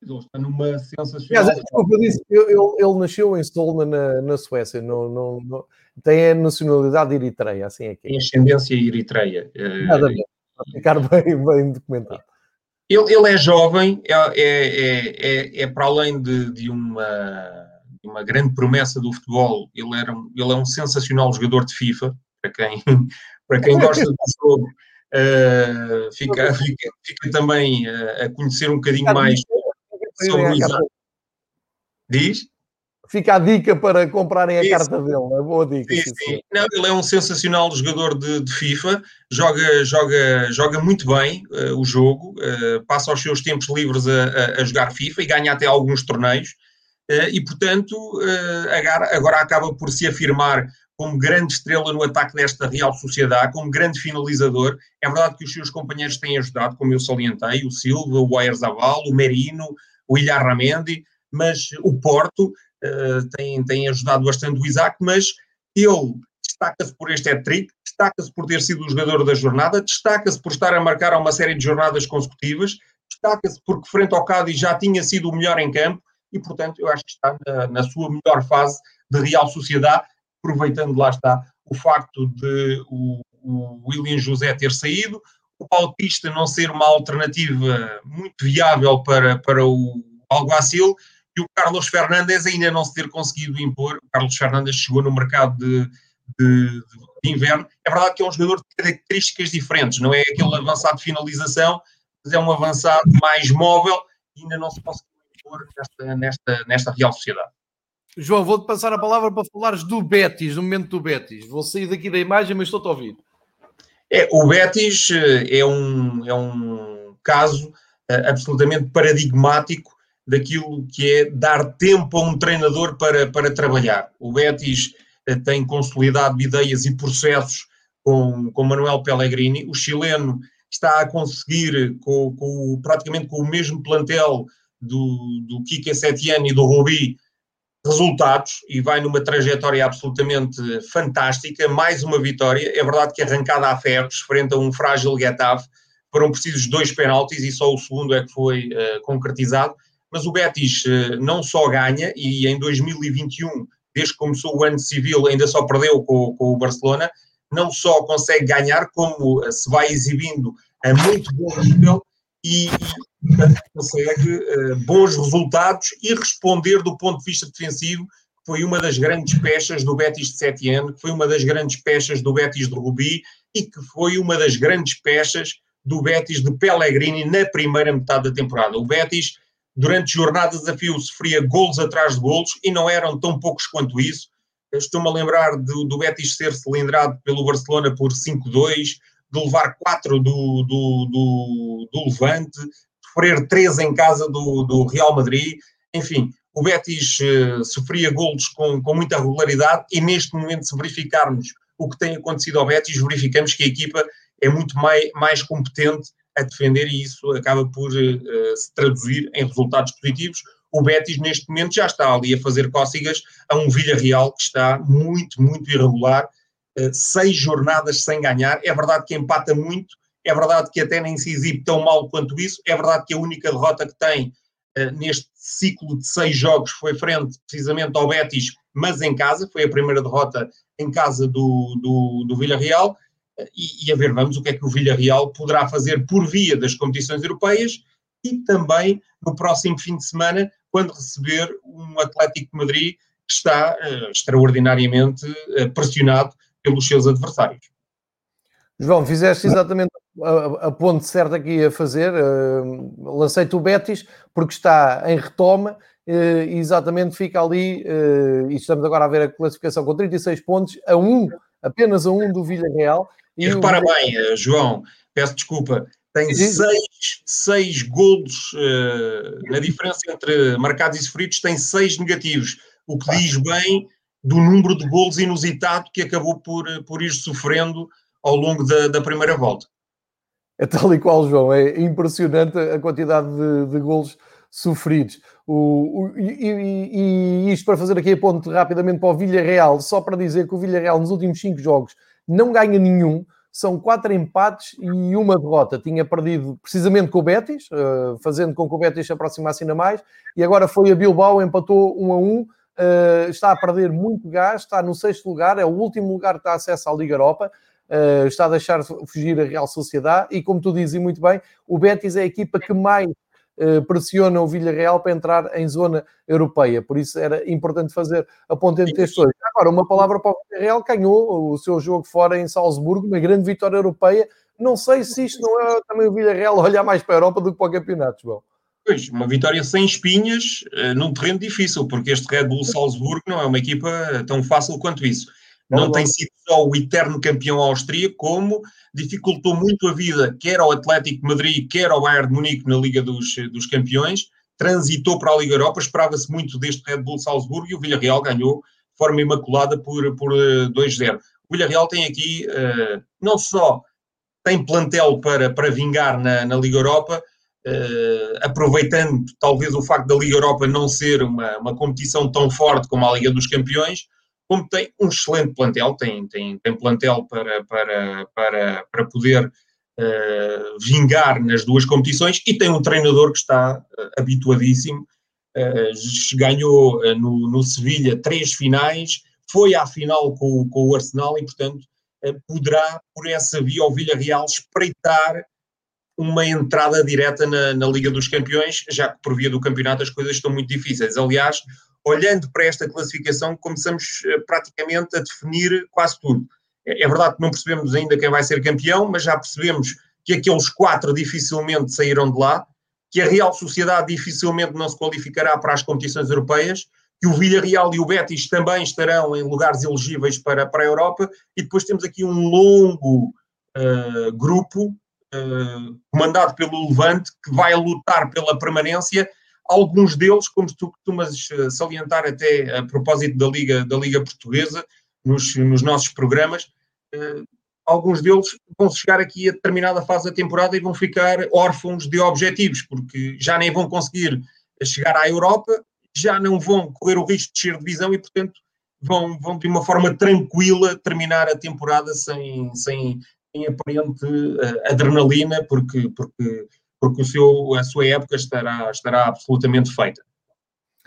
Ele está numa sensacional. Aliás, desculpa, eu disse, ele, ele, nasceu em Solna, na, na Suécia, no, tem a nacionalidade eritreia, assim é que é. Tem ascendência eritreia. Eh, Nada bem, para ficar bem, bem documentado. Ele, ele é jovem, é, é, é, é, para além de, de uma, uma grande promessa do futebol, ele, era, ele é um sensacional jogador de FIFA, para quem, para quem gosta do jogo, uh, fica, fica, fica, também uh, a conhecer um bocadinho mais sobre o Isaac. Diz? Fica a dica para comprarem a Isso. carta dele, é boa dica. Sim, sim. Não, ele é um sensacional jogador de, de FIFA, joga, joga, joga muito bem uh, o jogo, uh, passa os seus tempos livres a, a, a, jogar FIFA e ganha até alguns torneios. Uh, e, portanto, agora, agora acaba por se afirmar como grande estrela no ataque desta Real Sociedade, como grande finalizador. É verdade que os seus companheiros têm ajudado, como eu salientei, o Silva, o Oyarzabal, o Merino, o Ilhar Ramendi, mas o Porto uh, tem, tem ajudado bastante o Isaac, mas ele destaca-se por este hat-trick, destaca-se por ter sido o jogador da jornada, destaca-se por estar a marcar uma série de jornadas consecutivas, destaca-se porque frente ao Cádiz já tinha sido o melhor em campo e, portanto, eu acho que está na, na sua melhor fase de Real Sociedade aproveitando lá está o facto de o, o William José ter saído, o Bautista não ser uma alternativa muito viável para, para o Alguacil e o Carlos Fernandes ainda não se ter conseguido impor. O Carlos Fernandes chegou no mercado de, de, de inverno. É verdade que é um jogador de características diferentes, não é aquele avançado de finalização, mas é um avançado mais móvel e ainda não se conseguiu impor nesta, nesta, nesta Real Sociedade. João, vou-te passar a palavra para falares do Betis, no momento do Betis. Vou sair daqui da imagem, mas estou-te a ouvir. É, o Betis eh, é um, é um caso uh, absolutamente paradigmático daquilo que é dar tempo a um treinador para, para trabalhar. O Betis uh, tem consolidado ideias e processos com, com Manuel Pellegrini. O chileno está a conseguir, com, com, praticamente com o mesmo plantel do, do Kike Setién e do Rubi, resultados e vai numa trajetória absolutamente fantástica. Mais uma vitória. É verdade que arrancada a ferros, frente a um frágil Getafe, foram precisos dois penaltis e só o segundo é que foi uh, concretizado. Mas o Betis uh, não só ganha, e em 2021, desde que começou o ano civil, ainda só perdeu com, com o Barcelona, não só consegue ganhar, como uh, se vai exibindo a muito bom nível e, consegue uh, bons resultados e responder do ponto de vista defensivo, que foi uma das grandes peças do Betis de Setién, que foi uma das grandes peças do Betis de Rubi e que foi uma das grandes peças do Betis de Pellegrini na primeira metade da temporada. O Betis, durante jornadas a fio, sofria golos atrás de golos e não eram tão poucos quanto isso. Estou-me a lembrar do, do Betis ser cilindrado pelo Barcelona por 5-2, de levar 4 do, do, do, do Levante, sofrer três em casa do, do Real Madrid, enfim, o Betis uh, sofria golos com, com muita regularidade e neste momento, se verificarmos o que tem acontecido ao Betis, verificamos que a equipa é muito mais, mais competente a defender e isso acaba por uh, se traduzir em resultados positivos. O Betis, neste momento, já está ali a fazer cócegas a um Villarreal que está muito, muito irregular, seis jornadas sem ganhar. É verdade que empata muito, é verdade que até nem se exibe tão mal quanto isso. É verdade que a única derrota que tem uh, neste ciclo de seis jogos foi frente precisamente ao Betis, mas em casa. Foi a primeira derrota em casa do, do, do Villarreal. Uh, e, e, a ver, vamos o que é que o Villarreal poderá fazer por via das competições europeias e também no próximo fim de semana, quando receber um Atlético de Madrid que está uh, extraordinariamente uh, pressionado pelos seus adversários. João, fizeste exatamente a, a ponte certa aqui a fazer. Uh, Lancei-te o Betis porque está em retoma uh, e exatamente fica ali. Uh, e estamos agora a ver a classificação com 36 pontos, a um, apenas a um do Villarreal. E, e repara o... bem, João, peço desculpa, tem seis, seis golos uh, na diferença entre marcados e sofridos, tem seis negativos, o que diz bem do número de golos inusitado que acabou por, por ir sofrendo ao longo da, da primeira volta. É tal e qual, João, é impressionante a quantidade de, de golos sofridos. O, o, e, e, isto para fazer aqui a ponte rapidamente para o Villarreal, só para dizer que o Villarreal nos últimos cinco jogos não ganha nenhum, são quatro empates e uma derrota. Tinha perdido precisamente com o Betis, uh, fazendo com que o Betis se aproximasse ainda mais, e agora foi a Bilbao, empatou um a um, uh, está a perder muito gás, está no sexto lugar, é o último lugar que dá acesso à Liga Europa, uh, está a deixar fugir a Real Sociedade, e como tu dizes muito bem, o Betis é a equipa que mais eh, pressiona o Villarreal para entrar em zona europeia. Por isso era importante fazer a ponte entre estes dois. Agora, uma palavra para o Villarreal, ganhou o seu jogo fora em Salzburgo, uma grande vitória europeia. Não sei se isto não é também o Villarreal olhar mais para a Europa do que para o campeonato, João. Pois, uma vitória sem espinhas uh, num terreno difícil, porque este Red Bull Salzburgo não é uma equipa tão fácil quanto isso. Não tem sido só o eterno campeão austríaco, como dificultou muito a vida, quer ao Atlético de Madrid, quer ao Bayern de Munique na Liga dos, dos Campeões, transitou para a Liga Europa, esperava-se muito deste Red Bull Salzburgo e o Villarreal ganhou de forma imaculada por, por 2-0. Eh, o Villarreal tem aqui, uh, não só tem plantel para, para vingar na, na Liga Europa, aproveitando talvez o facto da Liga Europa não ser uma, uma competição tão forte como a Liga dos Campeões, como tem um excelente plantel, tem, tem, tem plantel para, para, para, para poder uh, vingar nas duas competições e tem um treinador que está uh, habituadíssimo. Uh, ganhou no, no Sevilha três finais, foi à final com, com o Arsenal e, portanto, poderá, por essa via, o Villarreal espreitar uma entrada direta na, na, Liga dos Campeões, já que por via do campeonato as coisas estão muito difíceis. Aliás, olhando para esta classificação, começamos eh, praticamente a definir quase tudo. É, é verdade que não percebemos ainda quem vai ser campeão, mas já percebemos que aqueles quatro dificilmente saíram de lá, que a Real Sociedade dificilmente não se qualificará para as competições europeias, que o Villarreal e o Betis também estarão em lugares elegíveis para, para a Europa, e depois temos aqui um longo uh, grupo comandado pelo Levante que vai lutar pela permanência. Alguns deles, como tu costumas eh, salientar até a propósito da Liga, da Liga Portuguesa, nos, nos nossos programas, uh, alguns deles vão chegar aqui a determinada fase da temporada e vão ficar órfãos de objetivos, porque já nem vão conseguir chegar à Europa, já não vão correr o risco de de divisão e, portanto, vão, vão de uma forma tranquila terminar a temporada sem, sem, sem aparente uh, adrenalina, porque, porque porque o seu, a sua época estará, estará absolutamente feita.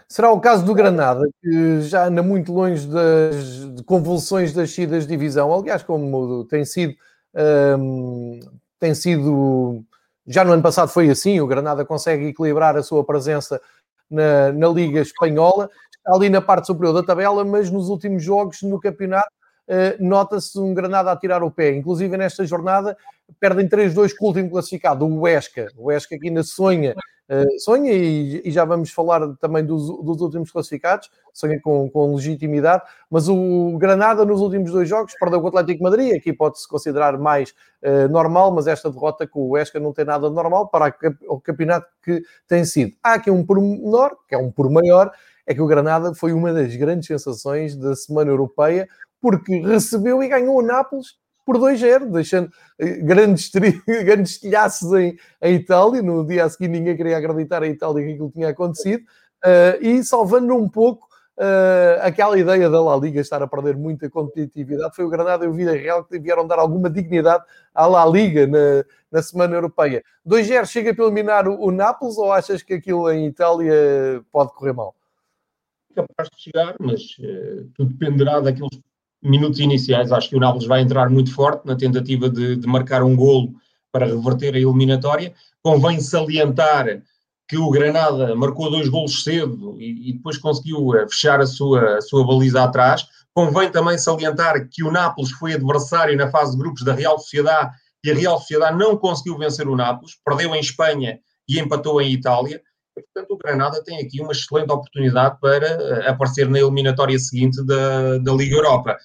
Será o caso do Granada, que já anda muito longe das convulsões das descidas de divisão. Aliás, como tem sido, um, tem sido. Já no ano passado foi assim, o Granada consegue equilibrar a sua presença na, na Liga Espanhola, ali na parte superior da tabela, mas nos últimos jogos no campeonato nota-se um Granada a tirar o pé. Inclusive nesta jornada perdem 3-2 com o último classificado, o Huesca. O Huesca que ainda sonha, uh, sonha e, já vamos falar também dos, dos últimos classificados, sonha com, com, legitimidade, mas o Granada nos últimos dois jogos perdeu com o Atlético Madrid, aqui pode-se considerar mais uh, normal, mas esta derrota com o Huesca não tem nada de normal para o campeonato que tem sido. Há aqui um pormenor, que é um por maior, é que o Granada foi uma das grandes sensações da Semana Europeia, porque recebeu e ganhou o Nápoles por 2-0, deixando eh, grandes, grandes tilhaços em, em Itália. No dia a seguir, ninguém queria acreditar em Itália que aquilo tinha acontecido, uh, e salvando um pouco uh, aquela ideia da La Liga estar a perder muita competitividade. Foi o Granada e o Villarreal que vieram dar alguma dignidade à La Liga na, na Semana Europeia. 2-0 chega para eliminar o, o Nápoles ou achas que aquilo em Itália pode correr mal? capaz de chegar, mas uh, tudo dependerá daqueles minutos iniciais. Acho que o Nápoles vai entrar muito forte na tentativa de, de marcar um golo para reverter a eliminatória. Convém salientar que o Granada marcou dois golos cedo e, e depois conseguiu eh, fechar a sua, a sua baliza atrás. Convém também salientar que o Nápoles foi adversário na fase de grupos da Real Sociedade e a Real Sociedade não conseguiu vencer o Nápoles, perdeu em Espanha e empatou em Itália. E, portanto, o Granada tem aqui uma excelente oportunidade para eh, aparecer na eliminatória seguinte da, da Liga Europa.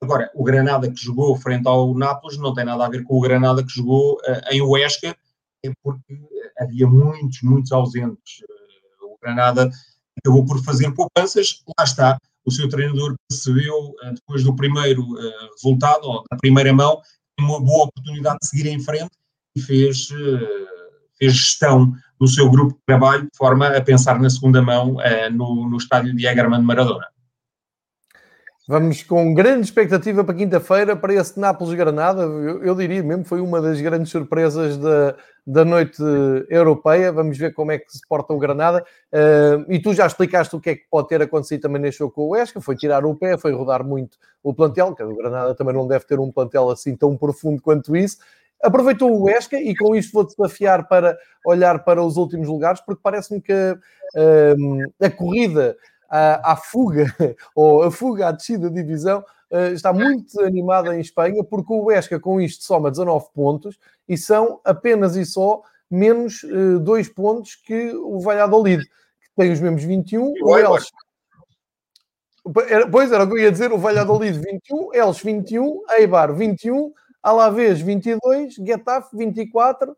Agora, o Granada que jogou frente ao Nápoles não tem nada a ver com o Granada que jogou uh, em Huesca, é porque havia muitos, muitos ausentes. Uh, o Granada acabou por fazer poupanças, lá está. O seu treinador percebeu, uh, depois do primeiro resultado, ou da primeira mão, uma boa oportunidade de seguir em frente e fez, fez gestão do seu grupo de trabalho de forma a pensar na segunda mão no, no estádio de Egerman Maradona. Vamos com grande expectativa para quinta-feira, para esse Nápoles-Granada. Eu, eu, diria mesmo foi uma das grandes surpresas da, da noite europeia. Vamos ver como é que se porta o Granada. Uh, e tu já explicaste o que é que pode ter acontecido também neste jogo com o Esca. Foi tirar o pé, foi rodar muito o plantel, que o Granada também não deve ter um plantel assim tão profundo quanto isso. Aproveitou o Esca e com isto vou desafiar para olhar para os últimos lugares, porque parece-me que uh, a corrida à fuga, ou a fuga à descida de divisão, uh, está muito animada em Espanha, porque o Huesca com isto soma 19 pontos e são apenas e só menos uh, dois pontos que o Valladolid, que tem os mesmos 21, o Elche. Pois era o que eu ia dizer, o Valladolid 21, Elche 21, Eibar 21, Alavés 22, Getafe 24,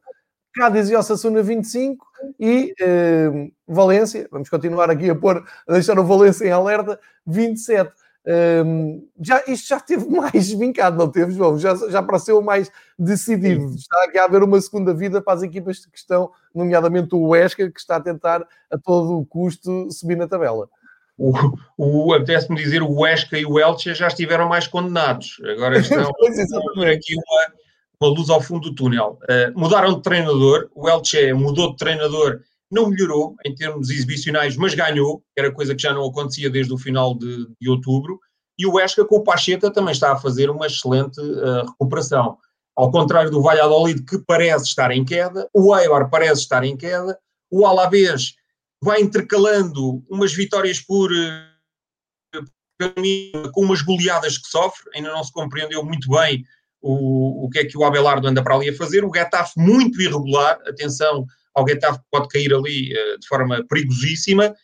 Cádiz e Osasuna 25 e uh, Valência, vamos continuar aqui a pôr, a deixar o Valência em alerta, 27. Um, ehm, já, isto já teve mais vincado, não teve, João? Já, já pareceu mais decidido. Está aqui a haver uma segunda vida para as equipas que estão, nomeadamente o Huesca, que está a tentar a todo o custo subir na tabela. O, o apetece-me dizer o Huesca e o Elche já estiveram mais condenados. Agora estão aqui uma, uma luz ao fundo do túnel. Uh, mudaram de treinador, o Elche mudou de treinador, não melhorou em termos exibicionais, mas ganhou, era coisa que já não acontecia desde o final de, de outubro, e o Esca com o Pacheta também está a fazer uma excelente uh, recuperação. Ao contrário do Valladolid, que parece estar em queda, o Eibar parece estar em queda, o Alavés vai intercalando umas vitórias por uh, com umas goleadas que sofre, ainda não se compreendeu muito bem o, o que é que o Abelardo anda para ali a fazer. O Getafe muito irregular, atenção ao Getafe que pode cair ali uh, de forma perigosíssima.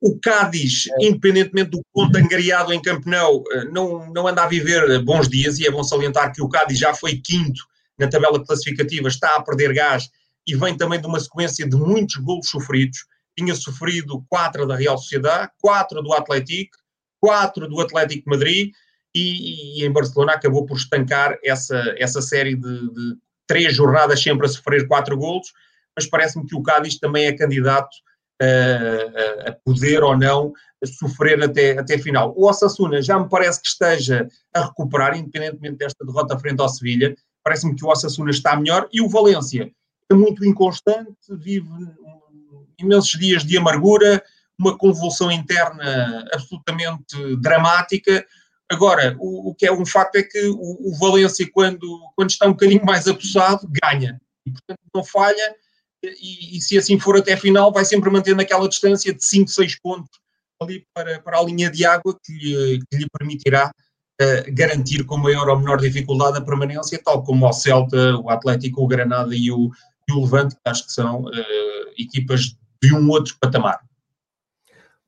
O Cádiz, é. independentemente do ponto angariado em Campenão, uh, não, não anda a viver bons dias e é bom salientar que o Cádiz já foi quinto na tabela classificativa, está a perder gás e vem também de uma sequência de muitos golos sofridos. Tinha sofrido quatro da Real Sociedade, quatro do Atlético, quatro do Atlético Madrid e, e, em Barcelona acabou por estancar essa, essa série de, de três jornadas sempre a sofrer quatro golos, mas parece-me que o Cádiz também é candidato a, a, poder ou não sofrer até, até final. O Osasuna já me parece que esteja a recuperar, independentemente desta derrota frente ao Sevilha, parece-me que o Osasuna está melhor e o Valência é muito inconstante, vive imensos dias de amargura, uma convulsão interna absolutamente dramática, Agora, o, o, que é um facto é que o, o, Valência, quando, quando está um bocadinho mais apossado, ganha. E, portanto, não falha. E, e, se assim for até a final, vai sempre mantendo aquela distância de 5, 6 pontos ali para, para a linha de água que que lhe permitirá uh, garantir com maior ou menor dificuldade a permanência, tal como o Celta, o Atlético, o Granada e o, e o Levante, que acho que são uh, equipas de um outro patamar.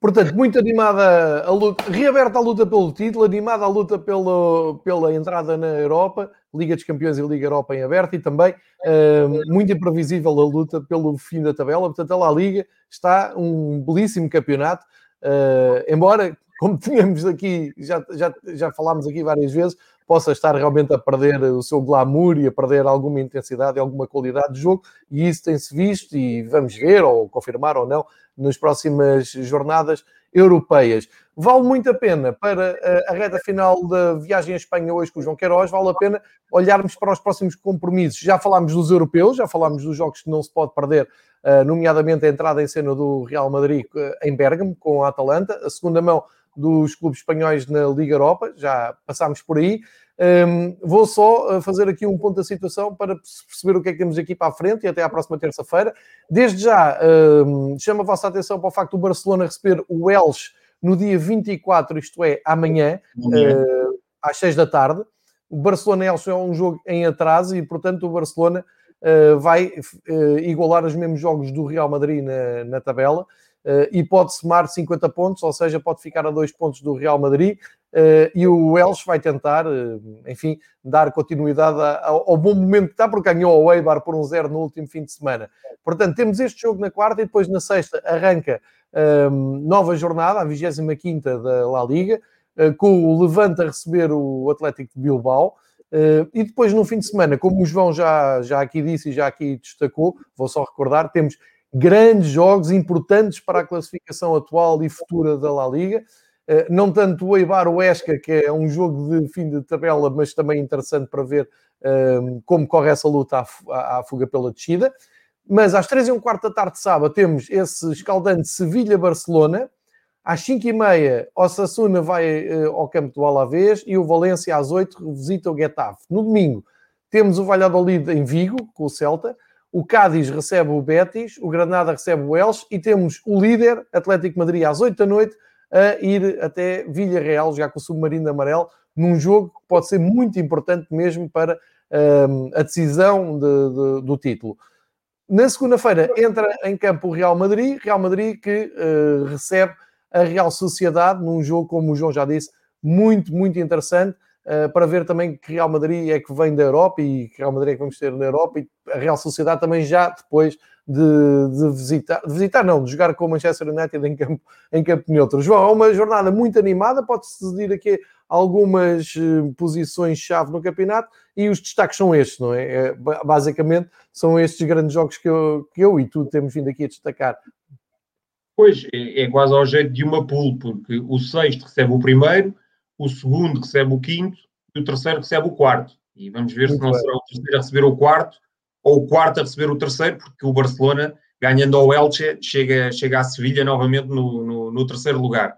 Portanto, muito animada a luta, reaberta a luta pelo título, animada a luta pelo, pela entrada na Europa, Liga dos Campeões e Liga Europa em aberto e também uh, muito imprevisível a luta pelo fim da tabela. Portanto, a La Liga está um belíssimo campeonato, uh, embora, como tínhamos aqui, já, já, já falámos aqui várias vezes, possa estar realmente a perder o seu glamour e a perder alguma intensidade e alguma qualidade de jogo, e isso tem-se visto e vamos ver, ou confirmar ou não, nas próximas jornadas europeias. Vale muito a pena para eh, a reta final da viagem à Espanha hoje com o João Queiroz, vale a pena olharmos para os próximos compromissos. Já falámos dos europeus, já falámos dos jogos que não se pode perder, eh, nomeadamente a entrada em cena do Real Madrid eh, em Bergamo com a Atalanta, a segunda mão dos clubes espanhóis na Liga Europa, já passámos por aí. Um, vou só fazer aqui um ponto da situação para perceber o que é que temos aqui para a frente e até à próxima terça-feira. Desde já, um, chamo a vossa atenção para o facto do Barcelona receber o Welsh no dia 24, isto é, amanhã, amanhã. Uh, às 6 da tarde. O Barcelona-Elche é um jogo em atraso e, portanto, o Barcelona uh, vai uh, igualar os mesmos jogos do Real Madrid na, na tabela uh, e pode somar 50 pontos, ou seja, pode ficar a dois pontos do Real Madrid. E o Elche vai tentar, enfim, dar continuidade ao, bom momento que está, porque ganhou o Eibar por um zero no último fim de semana. Portanto, temos este jogo na quarta e depois na sexta arranca nova jornada, a 25 da La Liga. Eh, com o Levante a receber o Atlético de Bilbao. Uh, e depois, no fim de semana, como o João já, já aqui disse e já aqui destacou, vou só recordar, temos grandes jogos importantes para a classificação atual e futura da La Liga. Uh, não tanto o Eibar o Esca, que é um jogo de fim de tabela, mas também interessante para ver uh, como corre essa luta à, fuga pela descida. Mas às três e um quarto da tarde de sábado temos esse escaldante Sevilha-Barcelona, às 5h30, o Sassuna vai uh, ao campo do Alavés e o Valência às 8 visita o Getafe. No domingo, temos o Valladolid em Vigo, com o Celta. O Cádiz recebe o Betis, o Granada recebe o Elche e temos o líder, Atlético Madrid, às 8 da noite, a ir até Villarreal, já com o Submarino Amarelo, num jogo que pode ser muito importante mesmo para um, a decisão de, de, do título. Na segunda-feira entra em campo o Real Madrid, Real Madrid que uh, recebe a Real Sociedade, num jogo, como o João já disse, muito, muito interessante, uh, para ver também que Real Madrid é que vem da Europa e que Real Madrid é que vamos ter na Europa e a Real Sociedade também já depois de, de visitar, de visitar não, de jogar com o Manchester United em campo, em campo neutro. João, é uma jornada muito animada, pode-se decidir aqui algumas uh, posições-chave no campeonato e os destaques são estes, não é? é? Basicamente são estes grandes jogos que eu, que eu e tu temos vindo aqui a destacar. Pois, é, é, quase ao jeito de uma pool, porque o sexto recebe o primeiro, o segundo recebe o quinto e o terceiro recebe o quarto. E vamos ver Muito se não bem. será o terceiro a receber o quarto ou o quarto a receber o terceiro, porque o Barcelona, ganhando ao Elche, chega, chega à Sevilha novamente no, no, no terceiro lugar.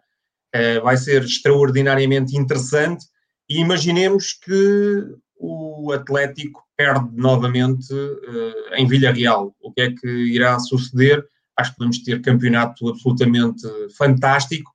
Uh, vai ser extraordinariamente interessante e imaginemos que o Atlético perde novamente uh, em Villarreal. O que é que irá suceder? acho que podemos ter campeonato absolutamente fantástico,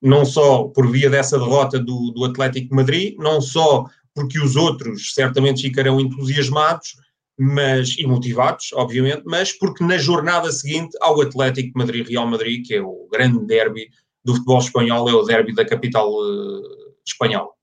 não só por via dessa derrota do, do Atlético de Madrid, não só porque os outros certamente ficarão entusiasmados mas, e motivados, obviamente, mas porque na jornada seguinte ao Atlético de Madrid Real Madrid, que é o grande derby do futebol espanhol, é o derby da capital uh, espanhola.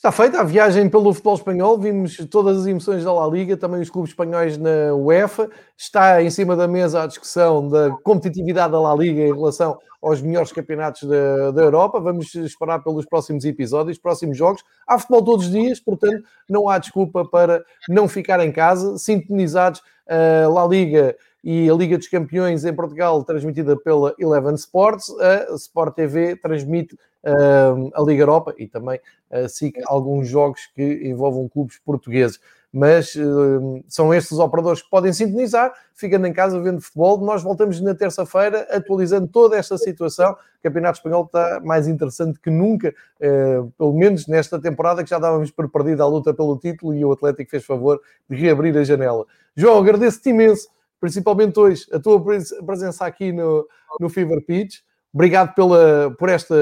Está feita a viagem pelo futebol espanhol, vimos todas as emoções da La Liga, também os clubes espanhóis na UEFA. Está em cima da mesa a discussão da competitividade da La Liga em relação aos melhores campeonatos da, da Europa. Vamos esperar pelos próximos episódios, próximos jogos. Há futebol todos os dias, portanto, não há desculpa para não ficar em casa, sintonizados a La Liga e a Liga dos Campeões em Portugal, transmitida pela Eleven Sports. A Sport TV transmite uh, a Liga Europa e também uh, SIC alguns jogos que envolvam clubes portugueses. Mas uh, são estes os operadores que podem sintonizar, ficando em casa vendo futebol. Nós voltamos na terça-feira atualizando toda esta situação. O Campeonato Espanhol está mais interessante que nunca, uh, pelo menos nesta temporada que já dávamos por perdida a luta pelo título e o Atlético fez favor de reabrir a janela. João, agradeço-te imenso, principalmente hoje, a tua presença aqui no, no Fever Pitch. Obrigado pela, por esta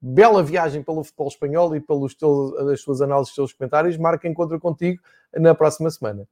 bela viagem pelo futebol espanhol e pelos teus, as tuas análises, os teus comentários. Marco encontro contigo na próxima semana.